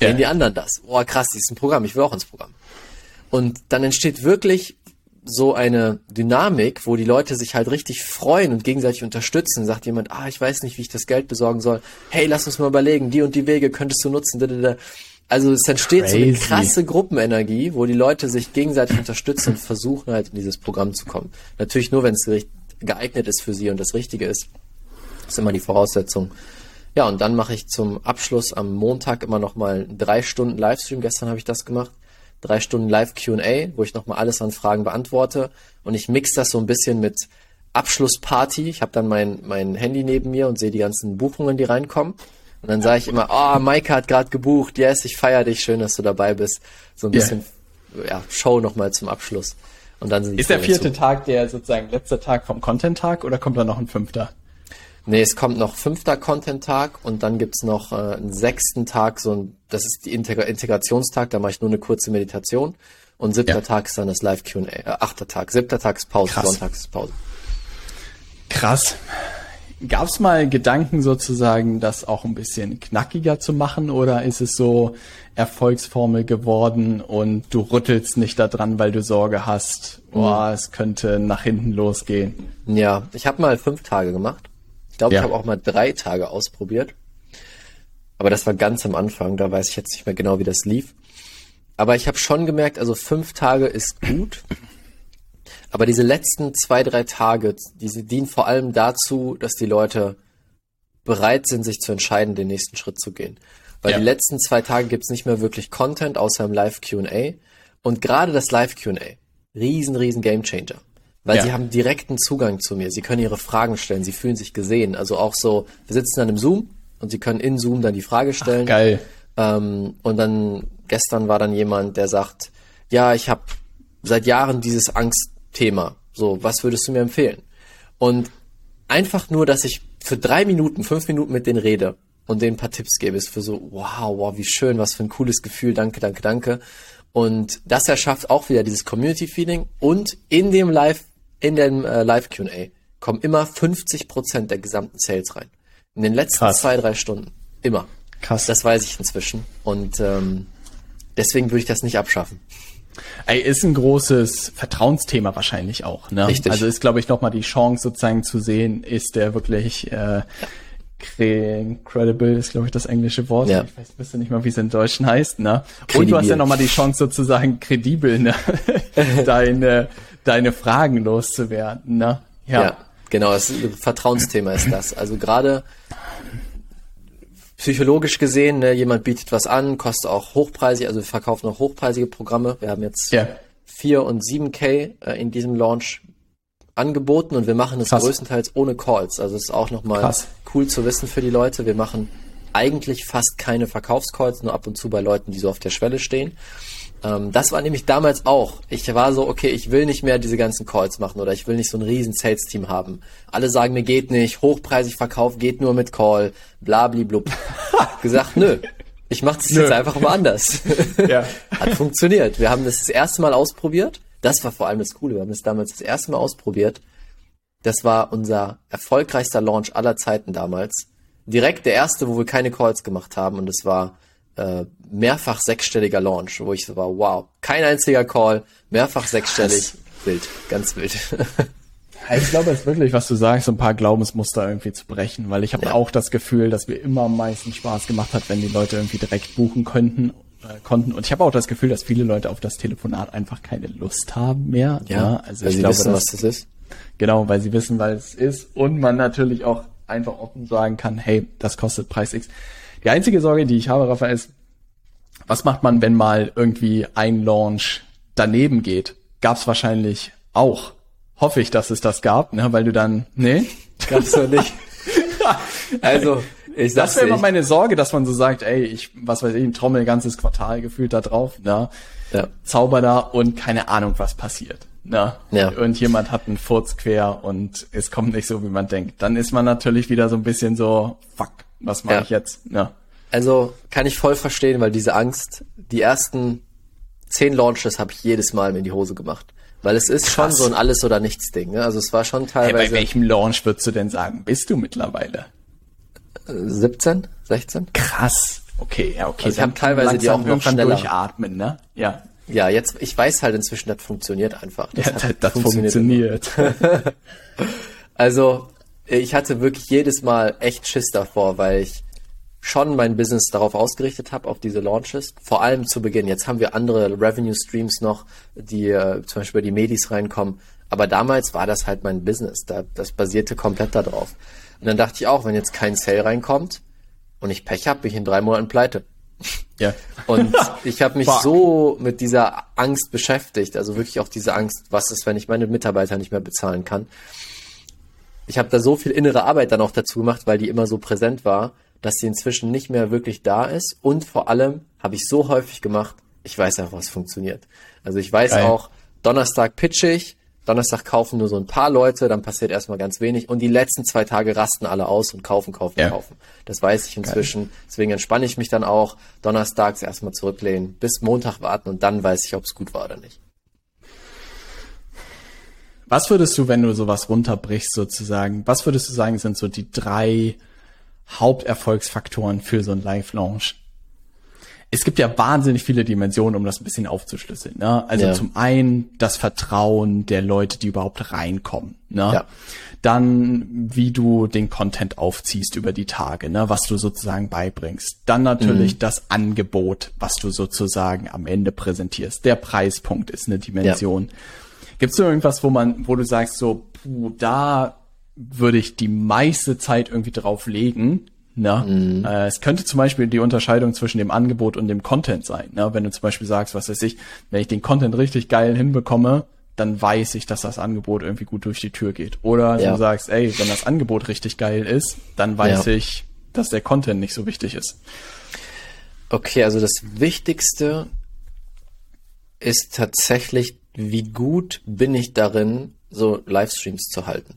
Sehen ja. die anderen das? Oh, krass, die ist ein Programm, ich will auch ins Programm. Und dann entsteht wirklich so eine Dynamik, wo die Leute sich halt richtig freuen und gegenseitig unterstützen. Sagt jemand, ah, ich weiß nicht, wie ich das Geld besorgen soll. Hey, lass uns mal überlegen, die und die Wege könntest du nutzen. Also es entsteht Crazy. so eine krasse Gruppenenergie, wo die Leute sich gegenseitig unterstützen und versuchen halt in dieses Programm zu kommen. Natürlich nur, wenn es geeignet ist für sie und das Richtige ist. Ist immer die Voraussetzung. Ja, und dann mache ich zum Abschluss am Montag immer noch mal drei Stunden Livestream. Gestern habe ich das gemacht. Drei Stunden Live Q&A, wo ich noch mal alles an Fragen beantworte. Und ich mix das so ein bisschen mit Abschlussparty. Ich habe dann mein, mein Handy neben mir und sehe die ganzen Buchungen, die reinkommen. Und dann sage ich immer, oh, Maike hat gerade gebucht, yes, ich feiere dich, schön, dass du dabei bist. So ein bisschen yeah. ja, Show nochmal zum Abschluss. Und dann sind Ist der vierte zu. Tag der sozusagen letzte Tag vom Content-Tag oder kommt da noch ein fünfter? Nee, es kommt noch fünfter Content-Tag und dann gibt's noch äh, einen sechsten Tag, so ein, das ist die Integra Integrationstag, da mache ich nur eine kurze Meditation. Und siebter ja. Tag ist dann das Live QA. Äh, achter Tag. Siebter Tag ist Pause, Krass. Sonntag ist Pause. Krass. Gab es mal Gedanken sozusagen, das auch ein bisschen knackiger zu machen oder ist es so Erfolgsformel geworden und du rüttelst nicht daran, weil du Sorge hast, oh, es könnte nach hinten losgehen? Ja, ich habe mal fünf Tage gemacht. Ich glaube, ja. ich habe auch mal drei Tage ausprobiert. Aber das war ganz am Anfang, da weiß ich jetzt nicht mehr genau, wie das lief. Aber ich habe schon gemerkt, also fünf Tage ist gut. Aber diese letzten zwei, drei Tage, diese dienen vor allem dazu, dass die Leute bereit sind, sich zu entscheiden, den nächsten Schritt zu gehen. Weil ja. die letzten zwei Tage gibt's nicht mehr wirklich Content, außer im Live QA. Und gerade das Live QA, riesen, riesen Gamechanger. Weil ja. sie haben direkten Zugang zu mir. Sie können ihre Fragen stellen, sie fühlen sich gesehen. Also auch so, wir sitzen dann im Zoom und sie können in Zoom dann die Frage stellen. Ach, geil. Ähm, und dann gestern war dann jemand, der sagt, ja, ich habe seit Jahren dieses Angst Thema. So, was würdest du mir empfehlen? Und einfach nur, dass ich für drei Minuten, fünf Minuten mit denen rede und denen ein paar Tipps gebe, ist für so, wow, wow, wie schön, was für ein cooles Gefühl, danke, danke, danke. Und das erschafft auch wieder dieses Community-Feeling und in dem Live, in dem äh, Live-Q&A kommen immer 50 Prozent der gesamten Sales rein. In den letzten Krass. zwei, drei Stunden. Immer. Krass. Das weiß ich inzwischen. Und ähm, deswegen würde ich das nicht abschaffen. Ey, ist ein großes Vertrauensthema wahrscheinlich auch. Ne? Richtig. Also ist, glaube ich, nochmal die Chance sozusagen zu sehen, ist der wirklich äh, credible, ist, glaube ich, das englische Wort. Ja. Ich weiß wüsste nicht mal, wie es in Deutschen heißt. Ne? Und du hast ja nochmal die Chance sozusagen kredibel ne? (laughs) deine, deine Fragen loszuwerden. Ne? Ja. ja, genau. Das Vertrauensthema ist das. Also gerade psychologisch gesehen, ne, jemand bietet was an, kostet auch hochpreisig, also wir verkaufen auch hochpreisige Programme. Wir haben jetzt ja. 4 und 7K äh, in diesem Launch angeboten und wir machen es größtenteils ohne Calls. Also es ist auch nochmal cool zu wissen für die Leute. Wir machen eigentlich fast keine Verkaufscalls, nur ab und zu bei Leuten, die so auf der Schwelle stehen. Ähm, das war nämlich damals auch. Ich war so, okay, ich will nicht mehr diese ganzen Calls machen oder ich will nicht so ein riesen Sales-Team haben. Alle sagen mir geht nicht, hochpreisig verkauft geht nur mit Call, blabli-blub. (laughs) gesagt, nö, ich mache das nö. jetzt einfach mal anders. ja. (laughs) Hat funktioniert. Wir haben das das erste Mal ausprobiert. Das war vor allem das Coole. Wir haben das damals das erste Mal ausprobiert. Das war unser erfolgreichster Launch aller Zeiten damals. Direkt der erste, wo wir keine Calls gemacht haben und es war äh, mehrfach sechsstelliger Launch, wo ich so war, wow, kein einziger Call, mehrfach sechsstellig, wild, ganz wild. (laughs) Ich glaube es ist wirklich, was du sagst, so ein paar Glaubensmuster irgendwie zu brechen, weil ich habe ja. auch das Gefühl, dass mir immer am meisten Spaß gemacht hat, wenn die Leute irgendwie direkt buchen könnten, äh, konnten. Und ich habe auch das Gefühl, dass viele Leute auf das Telefonat einfach keine Lust haben mehr. Ja, ja ne? also weil ich sie glaube, wissen, dass, was das ist. Genau, weil sie wissen, weil es ist und man natürlich auch einfach offen sagen kann, hey, das kostet Preis X. Die einzige Sorge, die ich habe, Raphael, ist, was macht man, wenn mal irgendwie ein Launch daneben geht? Gab's wahrscheinlich auch. Hoffe ich, dass es das gab, ne? weil du dann, nee? (laughs) Gab's doch nicht. (laughs) also, ich das wäre immer meine Sorge, dass man so sagt, ey, ich, was weiß ich, ein Trommel ein ganzes Quartal gefühlt da drauf, ne? Ja. Zauber da und keine Ahnung, was passiert. Ne? Ja. Irgendjemand hat einen Furz quer und es kommt nicht so, wie man denkt. Dann ist man natürlich wieder so ein bisschen so, fuck, was mache ja. ich jetzt? Ja. Also kann ich voll verstehen, weil diese Angst, die ersten zehn Launches habe ich jedes Mal in die Hose gemacht. Weil es ist Krass. schon so ein Alles- oder Nichts-Ding. Ne? Also es war schon teilweise. Hey, bei welchem Launch würdest du denn sagen, bist du mittlerweile? 17, 16? Krass. Okay, ja, okay. Also ich habe teilweise die auch noch schneller. durchatmen, ne? Ja. Ja, jetzt, ich weiß halt inzwischen, das funktioniert einfach. Das, ja, das, das funktioniert. funktioniert. (laughs) also, ich hatte wirklich jedes Mal echt Schiss davor, weil ich schon mein Business darauf ausgerichtet habe, auf diese Launches. Vor allem zu Beginn. Jetzt haben wir andere Revenue Streams noch, die äh, zum Beispiel bei die Medis reinkommen. Aber damals war das halt mein Business. Da, das basierte komplett darauf. Und dann dachte ich auch, wenn jetzt kein Sale reinkommt und ich Pech habe, bin ich in drei Monaten pleite. Ja. Und (laughs) ich habe mich Fuck. so mit dieser Angst beschäftigt, also wirklich auch diese Angst, was ist, wenn ich meine Mitarbeiter nicht mehr bezahlen kann. Ich habe da so viel innere Arbeit dann auch dazu gemacht, weil die immer so präsent war, dass sie inzwischen nicht mehr wirklich da ist. Und vor allem habe ich so häufig gemacht, ich weiß einfach, was funktioniert. Also ich weiß Geil. auch, Donnerstag pitch ich, Donnerstag kaufen nur so ein paar Leute, dann passiert erstmal ganz wenig und die letzten zwei Tage rasten alle aus und kaufen, kaufen, ja. kaufen. Das weiß ich inzwischen. Geil. Deswegen entspanne ich mich dann auch. Donnerstags erstmal zurücklehnen, bis Montag warten und dann weiß ich, ob es gut war oder nicht. Was würdest du, wenn du sowas runterbrichst sozusagen, was würdest du sagen, sind so die drei Haupterfolgsfaktoren für so ein Live-Launch? Es gibt ja wahnsinnig viele Dimensionen, um das ein bisschen aufzuschlüsseln. Ne? Also ja. zum einen das Vertrauen der Leute, die überhaupt reinkommen. Ne? Ja. Dann, wie du den Content aufziehst über die Tage, ne? was du sozusagen beibringst. Dann natürlich mhm. das Angebot, was du sozusagen am Ende präsentierst. Der Preispunkt ist eine Dimension. Ja. Gibt es irgendwas, wo man, wo du sagst, so, puh, da würde ich die meiste Zeit irgendwie drauf legen, Ne? Mhm. Äh, es könnte zum Beispiel die Unterscheidung zwischen dem Angebot und dem Content sein. Ne? Wenn du zum Beispiel sagst, was weiß ich, wenn ich den Content richtig geil hinbekomme, dann weiß ich, dass das Angebot irgendwie gut durch die Tür geht. Oder ja. du sagst, ey, wenn das Angebot richtig geil ist, dann weiß ja. ich, dass der Content nicht so wichtig ist. Okay, also das Wichtigste ist tatsächlich, wie gut bin ich darin, so Livestreams zu halten.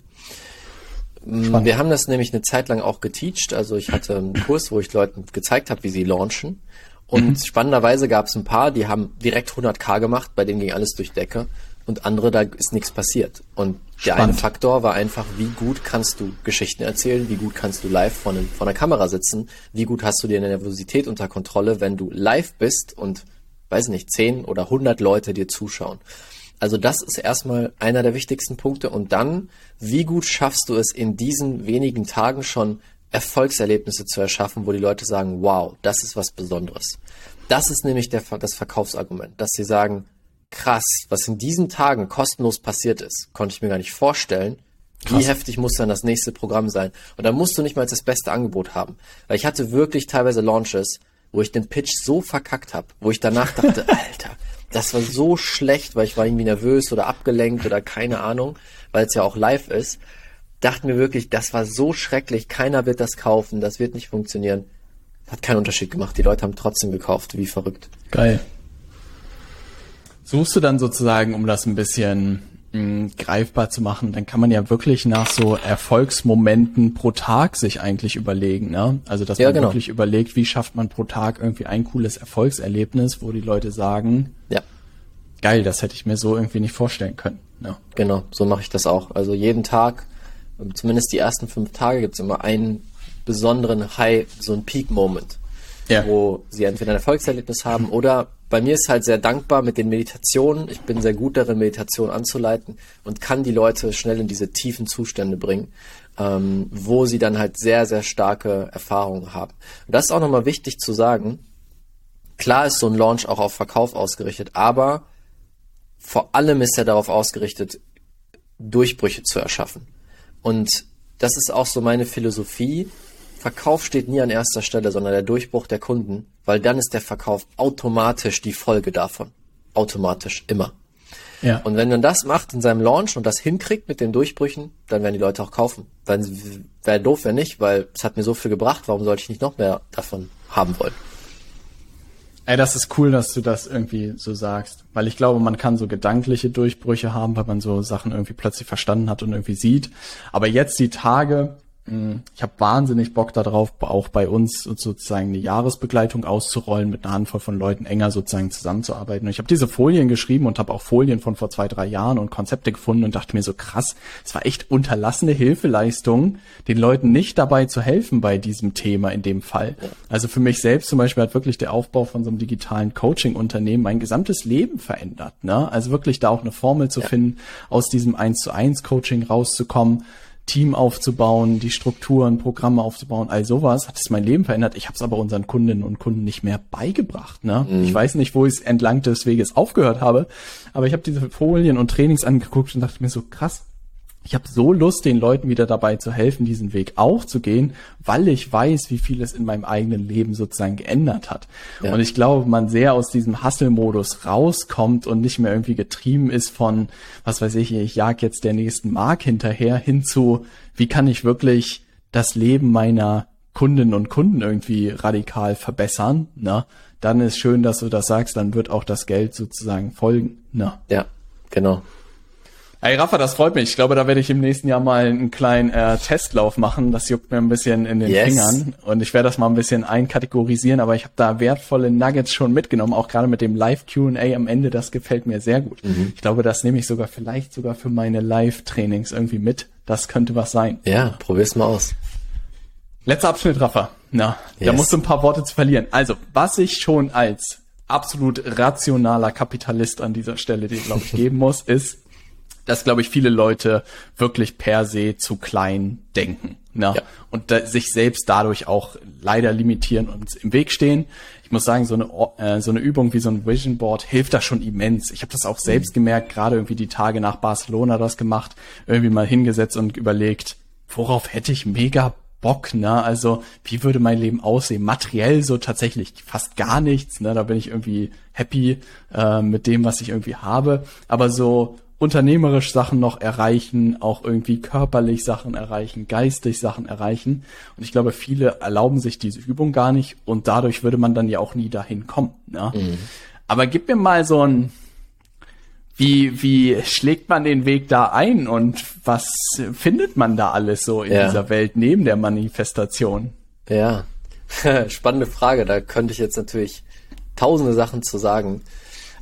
Spannend. Wir haben das nämlich eine Zeit lang auch geteacht. Also ich hatte einen Kurs, wo ich Leuten gezeigt habe, wie sie launchen. Und mhm. spannenderweise gab es ein paar, die haben direkt 100k gemacht, bei denen ging alles durch Decke. Und andere, da ist nichts passiert. Und der Spannend. eine Faktor war einfach, wie gut kannst du Geschichten erzählen, wie gut kannst du live vor, vor der Kamera sitzen, wie gut hast du dir eine Nervosität unter Kontrolle, wenn du live bist und, weiß nicht, 10 oder 100 Leute dir zuschauen. Also das ist erstmal einer der wichtigsten Punkte. Und dann, wie gut schaffst du es in diesen wenigen Tagen schon Erfolgserlebnisse zu erschaffen, wo die Leute sagen, wow, das ist was Besonderes. Das ist nämlich der, das Verkaufsargument, dass sie sagen, krass, was in diesen Tagen kostenlos passiert ist, konnte ich mir gar nicht vorstellen. Krass. Wie heftig muss dann das nächste Programm sein? Und da musst du nicht mal das beste Angebot haben. Weil ich hatte wirklich teilweise Launches, wo ich den Pitch so verkackt habe, wo ich danach dachte, (laughs) Alter, das war so schlecht, weil ich war irgendwie nervös oder abgelenkt oder keine Ahnung, weil es ja auch live ist. Dachte mir wirklich, das war so schrecklich, keiner wird das kaufen, das wird nicht funktionieren. Hat keinen Unterschied gemacht. Die Leute haben trotzdem gekauft, wie verrückt. Geil. Suchst du dann sozusagen, um das ein bisschen mh, greifbar zu machen, dann kann man ja wirklich nach so Erfolgsmomenten pro Tag sich eigentlich überlegen, ne? Also dass ja, man genau. wirklich überlegt, wie schafft man pro Tag irgendwie ein cooles Erfolgserlebnis, wo die Leute sagen, ja. geil, das hätte ich mir so irgendwie nicht vorstellen können. Ne? Genau, so mache ich das auch. Also jeden Tag, zumindest die ersten fünf Tage, gibt's immer einen besonderen High, so ein Peak-Moment, ja. wo sie entweder ein Erfolgserlebnis haben oder bei mir ist halt sehr dankbar mit den Meditationen. Ich bin sehr gut darin, Meditation anzuleiten und kann die Leute schnell in diese tiefen Zustände bringen, ähm, wo sie dann halt sehr, sehr starke Erfahrungen haben. Und das ist auch nochmal wichtig zu sagen. Klar ist so ein Launch auch auf Verkauf ausgerichtet, aber vor allem ist er darauf ausgerichtet, Durchbrüche zu erschaffen. Und das ist auch so meine Philosophie. Verkauf steht nie an erster Stelle, sondern der Durchbruch der Kunden, weil dann ist der Verkauf automatisch die Folge davon. Automatisch, immer. Ja. Und wenn man das macht in seinem Launch und das hinkriegt mit den Durchbrüchen, dann werden die Leute auch kaufen. Wäre doof, wenn nicht, weil es hat mir so viel gebracht, warum sollte ich nicht noch mehr davon haben wollen? Ey, das ist cool, dass du das irgendwie so sagst, weil ich glaube, man kann so gedankliche Durchbrüche haben, weil man so Sachen irgendwie plötzlich verstanden hat und irgendwie sieht. Aber jetzt die Tage, ich habe wahnsinnig Bock darauf, auch bei uns sozusagen eine Jahresbegleitung auszurollen, mit einer Handvoll von Leuten enger sozusagen zusammenzuarbeiten. Und ich habe diese Folien geschrieben und habe auch Folien von vor zwei, drei Jahren und Konzepte gefunden und dachte mir so krass, es war echt unterlassene Hilfeleistung, den Leuten nicht dabei zu helfen bei diesem Thema in dem Fall. Also für mich selbst zum Beispiel hat wirklich der Aufbau von so einem digitalen Coaching-Unternehmen mein gesamtes Leben verändert. Ne? Also wirklich da auch eine Formel zu ja. finden, aus diesem 1 zu 1 Coaching rauszukommen Team aufzubauen, die Strukturen, Programme aufzubauen, all sowas, hat es mein Leben verändert. Ich habe es aber unseren Kundinnen und Kunden nicht mehr beigebracht. Ne? Mhm. Ich weiß nicht, wo ich es entlang des Weges aufgehört habe, aber ich habe diese Folien und Trainings angeguckt und dachte mir so, krass, ich habe so Lust, den Leuten wieder dabei zu helfen, diesen Weg auch zu gehen, weil ich weiß, wie viel es in meinem eigenen Leben sozusagen geändert hat. Ja. Und ich glaube, man sehr aus diesem Hustle-Modus rauskommt und nicht mehr irgendwie getrieben ist von, was weiß ich, ich jag jetzt der nächsten Mark hinterher hin zu, wie kann ich wirklich das Leben meiner Kundinnen und Kunden irgendwie radikal verbessern, ne? Dann ist schön, dass du das sagst, dann wird auch das Geld sozusagen folgen, ne? Ja, genau. Hey Rafa, das freut mich. Ich glaube, da werde ich im nächsten Jahr mal einen kleinen äh, Testlauf machen. Das juckt mir ein bisschen in den yes. Fingern und ich werde das mal ein bisschen einkategorisieren, aber ich habe da wertvolle Nuggets schon mitgenommen, auch gerade mit dem Live Q&A am Ende, das gefällt mir sehr gut. Mhm. Ich glaube, das nehme ich sogar vielleicht sogar für meine Live-Trainings irgendwie mit. Das könnte was sein. Ja, probier's mal aus. Letzter Abschnitt, Rafa. Na, yes. da musst du ein paar Worte zu verlieren. Also, was ich schon als absolut rationaler Kapitalist an dieser Stelle dir, glaube ich, geben muss, ist, dass, glaube ich, viele Leute wirklich per se zu klein denken. Ne? Ja. Und da, sich selbst dadurch auch leider limitieren und im Weg stehen. Ich muss sagen, so eine, äh, so eine Übung wie so ein Vision Board hilft da schon immens. Ich habe das auch selbst gemerkt, gerade irgendwie die Tage nach Barcelona das gemacht, irgendwie mal hingesetzt und überlegt, worauf hätte ich mega Bock, ne? Also, wie würde mein Leben aussehen? Materiell so tatsächlich fast gar nichts, ne? Da bin ich irgendwie happy äh, mit dem, was ich irgendwie habe. Aber so unternehmerisch Sachen noch erreichen, auch irgendwie körperlich Sachen erreichen, geistig Sachen erreichen. Und ich glaube, viele erlauben sich diese Übung gar nicht und dadurch würde man dann ja auch nie dahin kommen. Ne? Mhm. Aber gib mir mal so ein, wie, wie schlägt man den Weg da ein und was findet man da alles so in ja. dieser Welt neben der Manifestation? Ja, (laughs) spannende Frage. Da könnte ich jetzt natürlich tausende Sachen zu sagen.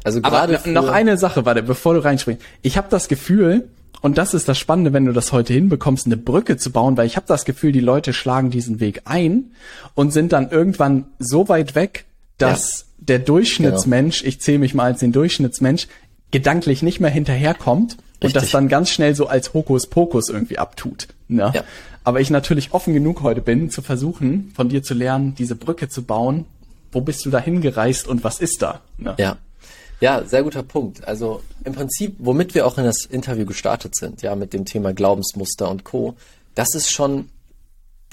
Also gerade noch eine Sache, warte, bevor du reinspringst. Ich habe das Gefühl, und das ist das Spannende, wenn du das heute hinbekommst, eine Brücke zu bauen, weil ich habe das Gefühl, die Leute schlagen diesen Weg ein und sind dann irgendwann so weit weg, dass ja. der Durchschnittsmensch, genau. ich zähle mich mal als den Durchschnittsmensch, gedanklich nicht mehr hinterherkommt Richtig. und das dann ganz schnell so als Hokuspokus irgendwie abtut. Ne? Ja. Aber ich natürlich offen genug heute bin, zu versuchen, von dir zu lernen, diese Brücke zu bauen. Wo bist du da hingereist und was ist da? Ne? Ja, ja, sehr guter Punkt. Also im Prinzip, womit wir auch in das Interview gestartet sind, ja, mit dem Thema Glaubensmuster und Co., das ist schon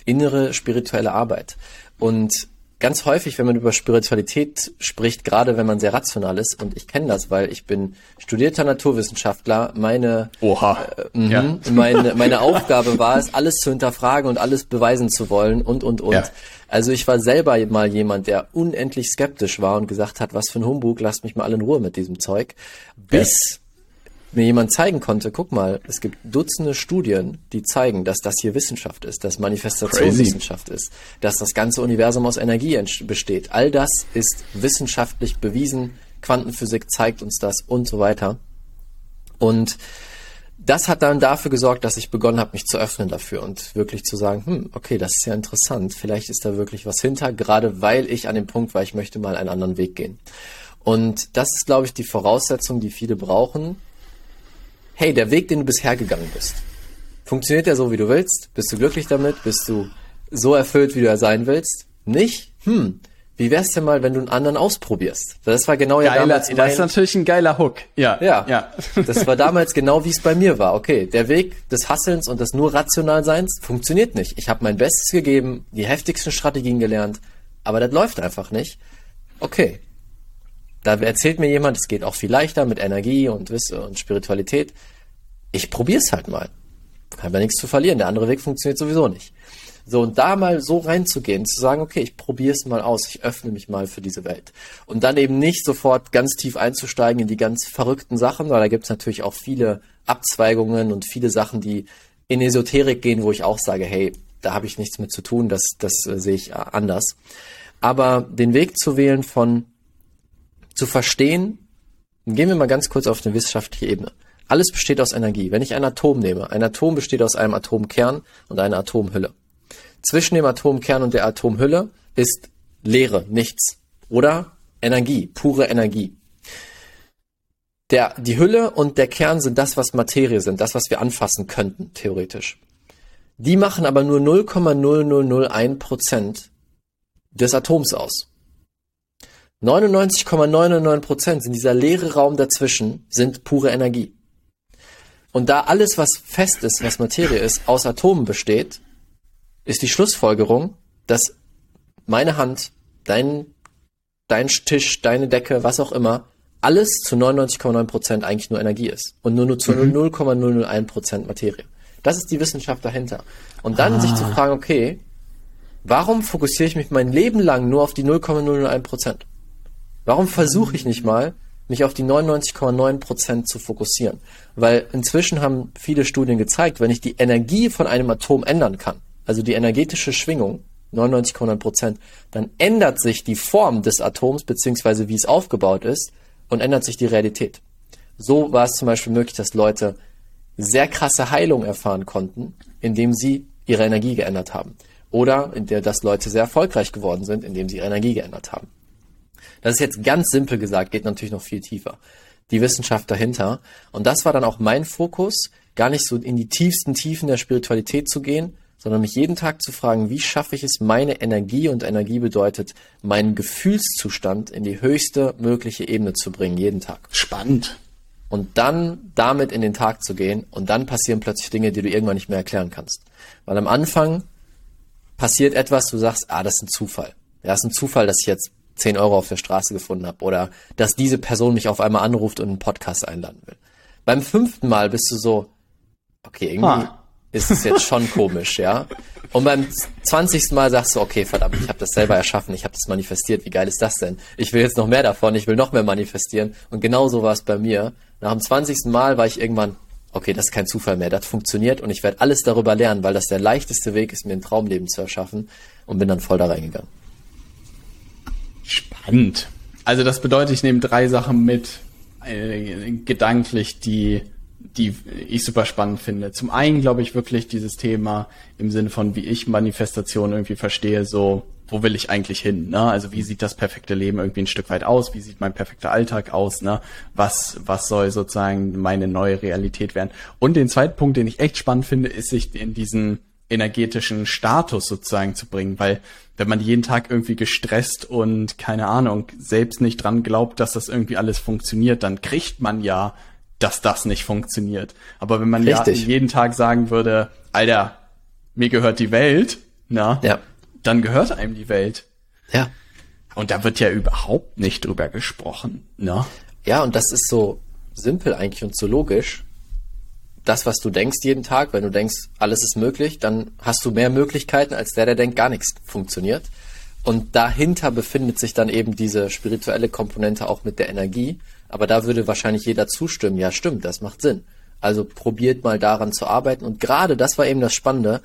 innere spirituelle Arbeit. Und ganz häufig, wenn man über Spiritualität spricht, gerade wenn man sehr rational ist, und ich kenne das, weil ich bin studierter Naturwissenschaftler, meine, Oha. Äh, ja. Mhm, meine, (laughs) meine Aufgabe war es, alles zu hinterfragen und alles beweisen zu wollen und, und, und. Ja. Also ich war selber mal jemand, der unendlich skeptisch war und gesagt hat, was für ein Humbug, lasst mich mal alle in Ruhe mit diesem Zeug. Bis mir jemand zeigen konnte, guck mal, es gibt Dutzende Studien, die zeigen, dass das hier Wissenschaft ist, dass Manifestation Crazy. Wissenschaft ist, dass das ganze Universum aus Energie besteht. All das ist wissenschaftlich bewiesen. Quantenphysik zeigt uns das und so weiter. Und das hat dann dafür gesorgt, dass ich begonnen habe, mich zu öffnen dafür und wirklich zu sagen, hm, okay, das ist ja interessant. Vielleicht ist da wirklich was hinter, gerade weil ich an dem Punkt war, ich möchte mal einen anderen Weg gehen. Und das ist, glaube ich, die Voraussetzung, die viele brauchen, hey, der Weg, den du bisher gegangen bist, funktioniert der so, wie du willst? Bist du glücklich damit? Bist du so erfüllt, wie du er sein willst? Nicht? Hm, wie wär's denn mal, wenn du einen anderen ausprobierst? Das war genau geiler, ja damals mein, Das ist natürlich ein geiler Hook. Ja. Ja. ja. (laughs) das war damals genau, wie es bei mir war. Okay, der Weg des Hasselns und des nur Rationalseins funktioniert nicht. Ich habe mein Bestes gegeben, die heftigsten Strategien gelernt, aber das läuft einfach nicht. Okay, da erzählt mir jemand, es geht auch viel leichter mit Energie und Wisse und Spiritualität. Ich probier's halt mal. Habe ja nichts zu verlieren. Der andere Weg funktioniert sowieso nicht. So, und da mal so reinzugehen, zu sagen, okay, ich probiere es mal aus, ich öffne mich mal für diese Welt. Und dann eben nicht sofort ganz tief einzusteigen in die ganz verrückten Sachen, weil da gibt's natürlich auch viele Abzweigungen und viele Sachen, die in Esoterik gehen, wo ich auch sage, hey, da habe ich nichts mit zu tun, das, das äh, sehe ich äh, anders. Aber den Weg zu wählen von zu verstehen, gehen wir mal ganz kurz auf eine wissenschaftliche Ebene. Alles besteht aus Energie. Wenn ich ein Atom nehme, ein Atom besteht aus einem Atomkern und einer Atomhülle. Zwischen dem Atomkern und der Atomhülle ist Leere, nichts. Oder Energie, pure Energie. Der, die Hülle und der Kern sind das, was Materie sind, das, was wir anfassen könnten, theoretisch. Die machen aber nur 0,0001 Prozent des Atoms aus. 99,99 Prozent sind dieser leere Raum dazwischen, sind pure Energie. Und da alles, was fest ist, was Materie ist, aus Atomen besteht, ist die Schlussfolgerung, dass meine Hand, dein, dein Tisch, deine Decke, was auch immer, alles zu 99,9 Prozent eigentlich nur Energie ist und nur, nur zu mhm. 0,001 Prozent Materie. Das ist die Wissenschaft dahinter. Und dann ah. sich zu fragen, okay, warum fokussiere ich mich mein Leben lang nur auf die 0,001%? Prozent? Warum versuche ich nicht mal, mich auf die 99,9 Prozent zu fokussieren? Weil inzwischen haben viele Studien gezeigt, wenn ich die Energie von einem Atom ändern kann, also die energetische Schwingung, 99,9 Prozent, dann ändert sich die Form des Atoms, beziehungsweise wie es aufgebaut ist, und ändert sich die Realität. So war es zum Beispiel möglich, dass Leute sehr krasse Heilung erfahren konnten, indem sie ihre Energie geändert haben. Oder in der, dass Leute sehr erfolgreich geworden sind, indem sie ihre Energie geändert haben. Das ist jetzt ganz simpel gesagt, geht natürlich noch viel tiefer. Die Wissenschaft dahinter. Und das war dann auch mein Fokus, gar nicht so in die tiefsten Tiefen der Spiritualität zu gehen, sondern mich jeden Tag zu fragen, wie schaffe ich es, meine Energie und Energie bedeutet, meinen Gefühlszustand in die höchste mögliche Ebene zu bringen, jeden Tag. Spannend. Und dann damit in den Tag zu gehen und dann passieren plötzlich Dinge, die du irgendwann nicht mehr erklären kannst. Weil am Anfang passiert etwas, du sagst, ah, das ist ein Zufall. Ja, das ist ein Zufall, dass ich jetzt 10 Euro auf der Straße gefunden habe oder dass diese Person mich auf einmal anruft und einen Podcast einladen will. Beim fünften Mal bist du so, okay, irgendwie, ah ist es jetzt schon komisch, ja. Und beim 20. Mal sagst du, okay, verdammt, ich habe das selber erschaffen, ich habe das manifestiert, wie geil ist das denn? Ich will jetzt noch mehr davon, ich will noch mehr manifestieren. Und genau so war es bei mir. Nach dem 20. Mal war ich irgendwann, okay, das ist kein Zufall mehr, das funktioniert und ich werde alles darüber lernen, weil das der leichteste Weg ist, mir ein Traumleben zu erschaffen und bin dann voll da reingegangen. Spannend. Also das bedeutet, ich nehme drei Sachen mit, äh, gedanklich, die die ich super spannend finde. Zum einen glaube ich wirklich dieses Thema im Sinne von, wie ich Manifestation irgendwie verstehe, so, wo will ich eigentlich hin? Ne? Also wie sieht das perfekte Leben irgendwie ein Stück weit aus? Wie sieht mein perfekter Alltag aus? Ne? Was, was soll sozusagen meine neue Realität werden? Und den zweiten Punkt, den ich echt spannend finde, ist sich in diesen energetischen Status sozusagen zu bringen, weil wenn man jeden Tag irgendwie gestresst und keine Ahnung, selbst nicht dran glaubt, dass das irgendwie alles funktioniert, dann kriegt man ja dass das nicht funktioniert. Aber wenn man Richtig. ja jeden Tag sagen würde, Alter, mir gehört die Welt, na, ja. dann gehört einem die Welt. Ja. Und da wird ja überhaupt nicht drüber gesprochen, ne? Ja, und das ist so simpel eigentlich und so logisch. Das, was du denkst jeden Tag, wenn du denkst, alles ist möglich, dann hast du mehr Möglichkeiten als der, der denkt, gar nichts funktioniert. Und dahinter befindet sich dann eben diese spirituelle Komponente auch mit der Energie. Aber da würde wahrscheinlich jeder zustimmen. Ja, stimmt, das macht Sinn. Also probiert mal daran zu arbeiten. Und gerade, das war eben das Spannende,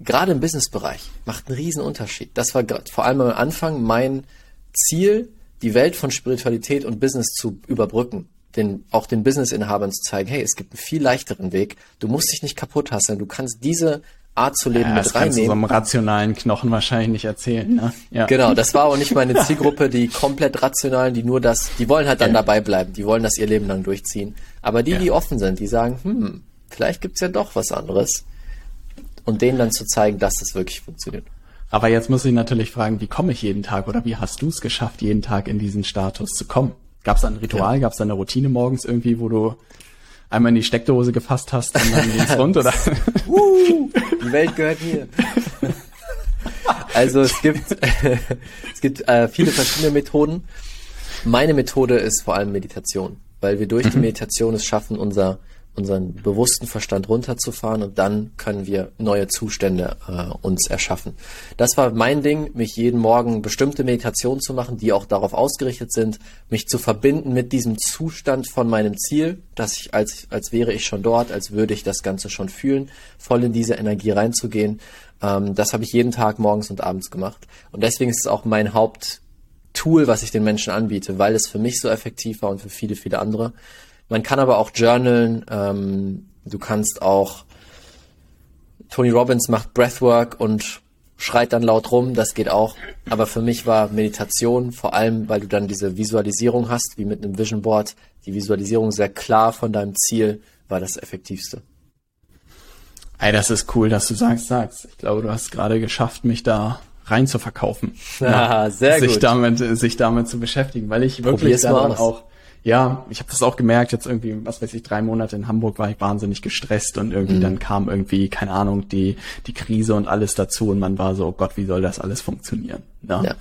gerade im Businessbereich macht einen riesen Unterschied. Das war vor allem am Anfang mein Ziel, die Welt von Spiritualität und Business zu überbrücken. Den, auch den Businessinhabern zu zeigen, hey, es gibt einen viel leichteren Weg. Du musst dich nicht kaputt hasseln. Du kannst diese Art zu leben ja, mit das reinnehmen. Das kannst du so einem rationalen Knochen wahrscheinlich nicht erzählen. Ne? Ja. Genau, das war auch nicht meine (laughs) Zielgruppe, die komplett rationalen, die nur das, die wollen halt dann ja. dabei bleiben, die wollen das ihr Leben lang durchziehen. Aber die, ja. die offen sind, die sagen, hm, vielleicht gibt's ja doch was anderes. Und denen dann zu zeigen, dass das wirklich funktioniert. Aber jetzt muss ich natürlich fragen, wie komme ich jeden Tag oder wie hast du es geschafft, jeden Tag in diesen Status zu kommen? Gab es ein Ritual, ja. gab es eine Routine morgens irgendwie, wo du einmal in die Steckdose gefasst hast und dann ging's rund, oder? (laughs) uh, die Welt gehört mir. Also es gibt, (laughs) es gibt äh, viele verschiedene Methoden. Meine Methode ist vor allem Meditation, weil wir durch die mhm. Meditation es schaffen, unser unseren bewussten Verstand runterzufahren und dann können wir neue Zustände äh, uns erschaffen. Das war mein Ding, mich jeden Morgen bestimmte Meditationen zu machen, die auch darauf ausgerichtet sind, mich zu verbinden mit diesem Zustand von meinem Ziel, dass ich als, als wäre ich schon dort, als würde ich das Ganze schon fühlen, voll in diese Energie reinzugehen. Ähm, das habe ich jeden Tag morgens und abends gemacht. Und deswegen ist es auch mein Haupttool, was ich den Menschen anbiete, weil es für mich so effektiv war und für viele, viele andere. Man kann aber auch journalen. Ähm, du kannst auch Tony Robbins macht Breathwork und schreit dann laut rum, das geht auch. Aber für mich war Meditation, vor allem weil du dann diese Visualisierung hast, wie mit einem Vision Board, die Visualisierung sehr klar von deinem Ziel, war das effektivste. Ey, das ist cool, dass du sagst, sagst. Ich glaube, du hast gerade geschafft, mich da rein zu verkaufen. (laughs) Ja, sehr sich gut. damit, sich damit zu beschäftigen, weil ich wirklich Probier's daran auch, ja, ich habe das auch gemerkt, jetzt irgendwie, was weiß ich, drei Monate in Hamburg war ich wahnsinnig gestresst und irgendwie Mhm. dann kam irgendwie, keine Ahnung, die, die Krise und alles dazu und man war so, oh Gott, wie soll das alles funktionieren? Ne? Ja.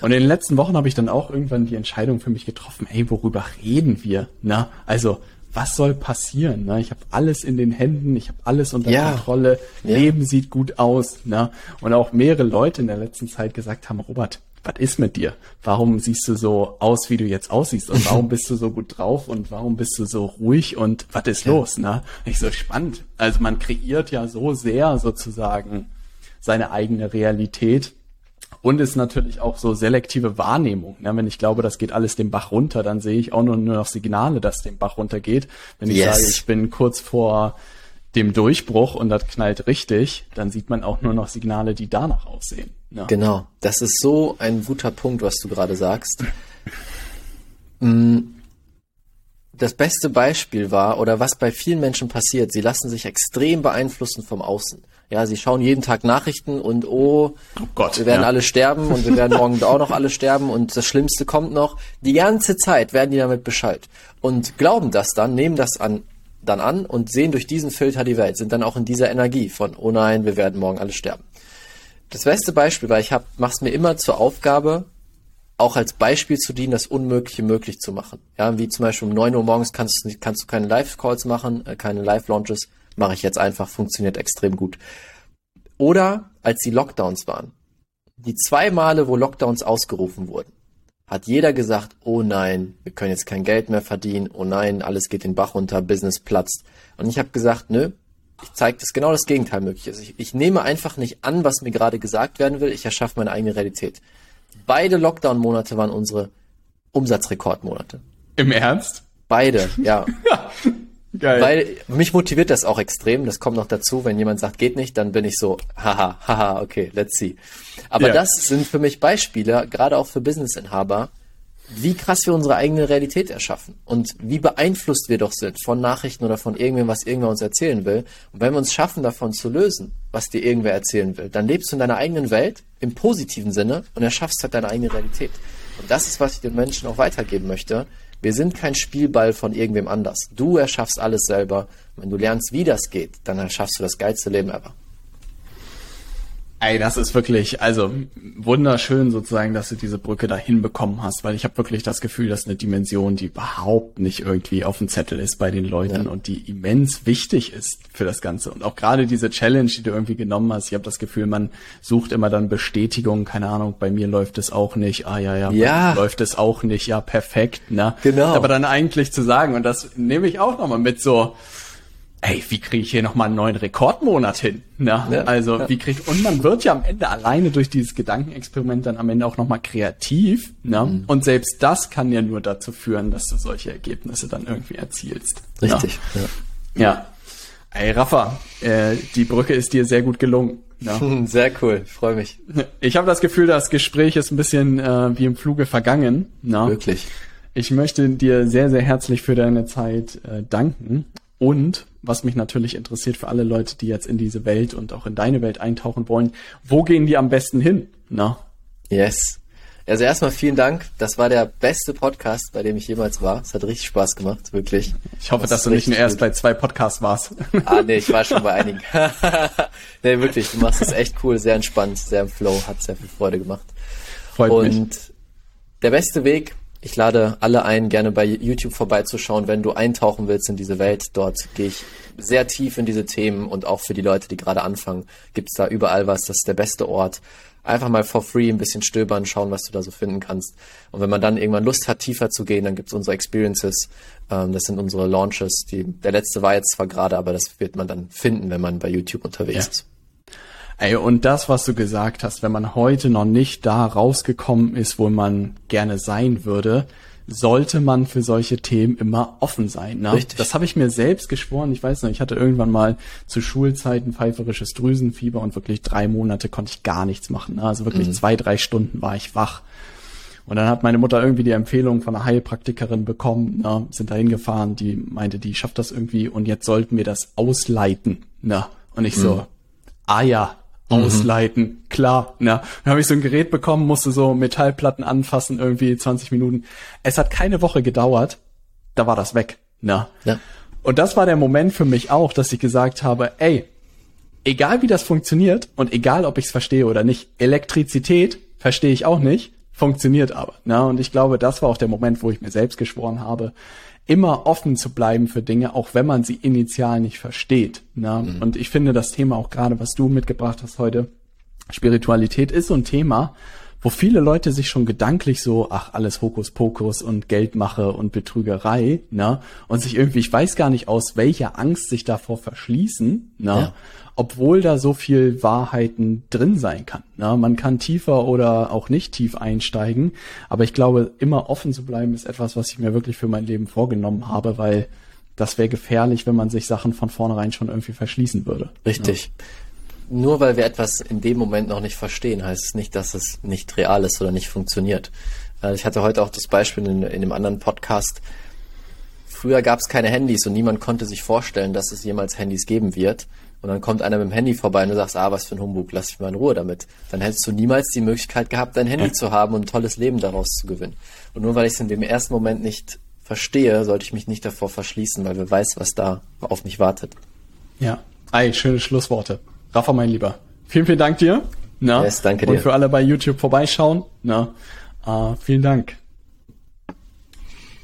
Und in den letzten Wochen habe ich dann auch irgendwann die Entscheidung für mich getroffen, ey, worüber reden wir? Ne? Also, was soll passieren? Ne? Ich habe alles in den Händen, ich habe alles unter Ja. Kontrolle, Ja. Leben sieht gut aus. Ne? Und auch mehrere Leute in der letzten Zeit gesagt haben, Robert, was ist mit dir? Warum siehst du so aus, wie du jetzt aussiehst? Und warum (laughs) bist du so gut drauf? Und warum bist du so ruhig? Und was ist los? Ne? Ich so spannend. Also man kreiert ja so sehr sozusagen seine eigene Realität. Und ist natürlich auch so selektive Wahrnehmung. Ne? Wenn ich glaube, das geht alles den Bach runter, dann sehe ich auch nur, nur noch Signale, dass den Bach runtergeht. Wenn ich Yes. sage, ich bin kurz vor dem Durchbruch und das knallt richtig, dann sieht man auch nur noch Signale, die danach aussehen. Ne? Genau, das ist so ein guter Punkt, was du gerade sagst. (laughs) Mm, Das beste Beispiel war, oder was bei vielen Menschen passiert, sie lassen sich extrem beeinflussen vom Außen. Ja, sie schauen jeden Tag Nachrichten und oh, Gott, wir werden ja. alle sterben und wir werden morgen (laughs) auch noch alle sterben und das Schlimmste kommt noch. Die ganze Zeit werden die damit Bescheid und glauben das dann, nehmen das an, dann an und sehen durch diesen Filter die Welt, sind dann auch in dieser Energie von, oh nein, wir werden morgen alle sterben. Das beste Beispiel war, ich hab, mach's mir immer zur Aufgabe, auch als Beispiel zu dienen, das Unmögliche möglich zu machen. Ja, wie zum Beispiel um 9 Uhr morgens kannst kannst du keine Live-Calls machen, äh, keine Live-Launches, mache ich jetzt einfach, funktioniert extrem gut. Oder als die Lockdowns waren. Die zwei Male, wo Lockdowns ausgerufen wurden, hat jeder gesagt, oh nein, wir können jetzt kein Geld mehr verdienen, oh nein, alles geht den Bach runter, Business platzt. Und ich habe gesagt, nö, ich zeige, dass genau das Gegenteil möglich ist. Ich, ich nehme einfach nicht an, was mir gerade gesagt werden will, ich erschaffe meine eigene Realität. Beide Lockdown-Monate waren unsere Umsatzrekordmonate. Im Ernst? Beide, ja. (laughs) Geil. Weil mich motiviert das auch extrem. Das kommt noch dazu, wenn jemand sagt, geht nicht, dann bin ich so, haha, haha, okay, let's see. Aber Ja. das sind für mich Beispiele, gerade auch für Businessinhaber, wie krass wir unsere eigene Realität erschaffen und wie beeinflusst wir doch sind von Nachrichten oder von irgendwem, was irgendwer uns erzählen will. Und wenn wir uns schaffen, davon zu lösen, was dir irgendwer erzählen will, dann lebst du in deiner eigenen Welt im positiven Sinne und erschaffst halt deine eigene Realität. Und das ist, was ich den Menschen auch weitergeben möchte. Wir sind kein Spielball von irgendwem anders. Du erschaffst alles selber. Wenn du lernst, wie das geht, dann erschaffst du das geilste Leben ever. Ey, das ist wirklich, also wunderschön sozusagen, dass du diese Brücke da hinbekommen hast, weil ich habe wirklich das Gefühl, dass eine Dimension, die überhaupt nicht irgendwie auf dem Zettel ist bei den Leuten Ja. und die immens wichtig ist für das Ganze. Und auch gerade diese Challenge, die du irgendwie genommen hast, ich habe das Gefühl, man sucht immer dann Bestätigung, keine Ahnung, bei mir läuft es auch nicht, ah ja, ja, Ja. läuft es auch nicht, ja, perfekt, ne? Genau. Aber dann eigentlich zu sagen, und das nehme ich auch nochmal mit so, ey, wie kriege ich hier nochmal einen neuen Rekordmonat hin? Ne? Ja, also ja. wie kriegt und man wird ja am Ende alleine durch dieses Gedankenexperiment dann am Ende auch nochmal kreativ. Ne? Mhm. Und selbst das kann ja nur dazu führen, dass du solche Ergebnisse dann irgendwie erzielst. Richtig. Ja. Ja. ja. Ey, Rafa, äh, die Brücke ist dir sehr gut gelungen. Ne? (laughs) Sehr cool, ich freue mich. Ich habe das Gefühl, das Gespräch ist ein bisschen äh, wie im Fluge vergangen. Ne? Wirklich. Ich möchte dir sehr, sehr herzlich für deine Zeit äh, danken. Und was mich natürlich interessiert für alle Leute, die jetzt in diese Welt und auch in deine Welt eintauchen wollen, wo gehen die am besten hin? Na? Yes. Also erstmal vielen Dank. Das war der beste Podcast, bei dem ich jemals war. Es hat richtig Spaß gemacht, wirklich. Ich hoffe, Das dass du nicht nur erst gut. bei zwei Podcasts warst. Ah, nee, ich war schon bei (laughs) einigen. (laughs) nee, wirklich, du machst es echt cool, sehr entspannt, sehr im Flow, hat sehr viel Freude gemacht. Freut mich. Und der beste Weg, ich lade alle ein, gerne bei YouTube vorbeizuschauen, wenn du eintauchen willst in diese Welt. Dort gehe ich sehr tief in diese Themen und auch für die Leute, die gerade anfangen, gibt's da überall was. Das ist der beste Ort. Einfach mal for free ein bisschen stöbern, schauen, was du da so finden kannst. Und wenn man dann irgendwann Lust hat, tiefer zu gehen, dann gibt's unsere Experiences. Ähm, das sind unsere Launches. Die, der letzte war jetzt zwar gerade, aber das wird man dann finden, wenn man bei YouTube unterwegs Ja. ist. Ey, und das, was du gesagt hast, wenn man heute noch nicht da rausgekommen ist, wo man gerne sein würde, sollte man für solche Themen immer offen sein. Ne? Richtig. Das habe ich mir selbst geschworen. Ich weiß noch, ich hatte irgendwann mal zu Schulzeiten pfeiferisches Drüsenfieber und wirklich drei Monate konnte ich gar nichts machen. Ne? Also wirklich zwei, drei Stunden war ich wach. Und dann hat meine Mutter irgendwie die Empfehlung von einer Heilpraktikerin bekommen, ne, sind da hingefahren, die meinte, die schafft das irgendwie und jetzt sollten wir das ausleiten. Ne? Und ich so, mhm. ah ja, ausleiten, mhm. klar. Na, dann habe ich so ein Gerät bekommen, musste so Metallplatten anfassen, irgendwie 20 Minuten. Es hat keine Woche gedauert, da war das weg. Na. Ja. Und das war der Moment für mich auch, dass ich gesagt habe, ey, egal wie das funktioniert und egal ob ich es verstehe oder nicht, Elektrizität verstehe ich auch nicht, funktioniert aber. Na, und ich glaube, das war auch der Moment, wo ich mir selbst geschworen habe, immer offen zu bleiben für Dinge, auch wenn man sie initial nicht versteht. Ne? Mhm. Und ich finde das Thema auch gerade, was du mitgebracht hast heute, Spiritualität ist so ein Thema, wo viele Leute sich schon gedanklich so, ach, alles Hokuspokus und Geldmache und Betrügerei, ne? Und sich irgendwie, ich weiß gar nicht aus welcher Angst sich davor verschließen, ne? Ja obwohl da so viel Wahrheiten drin sein kann. Ne? Man kann tiefer oder auch nicht tief einsteigen, aber ich glaube, immer offen zu bleiben ist etwas, was ich mir wirklich für mein Leben vorgenommen habe, weil das wäre gefährlich, wenn man sich Sachen von vornherein schon irgendwie verschließen würde. Richtig. Ja. Nur weil wir etwas in dem Moment noch nicht verstehen, heißt es nicht, dass es nicht real ist oder nicht funktioniert. Ich hatte heute auch das Beispiel in, in einem anderen Podcast. Früher gab es keine Handys und niemand konnte sich vorstellen, dass es jemals Handys geben wird. Und dann kommt einer mit dem Handy vorbei und du sagst, ah, was für ein Humbug, lass dich mal in Ruhe damit. Dann hättest du niemals die Möglichkeit gehabt, dein Handy ja. zu haben und ein tolles Leben daraus zu gewinnen. Und nur weil ich es in dem ersten Moment nicht verstehe, sollte ich mich nicht davor verschließen, weil wer weiß, was da auf mich wartet. Ja, ey, schöne Schlussworte. Rafa, mein Lieber, vielen, vielen Dank dir. Na? Yes, danke dir. Und für alle bei YouTube vorbeischauen. Na? Uh, vielen Dank.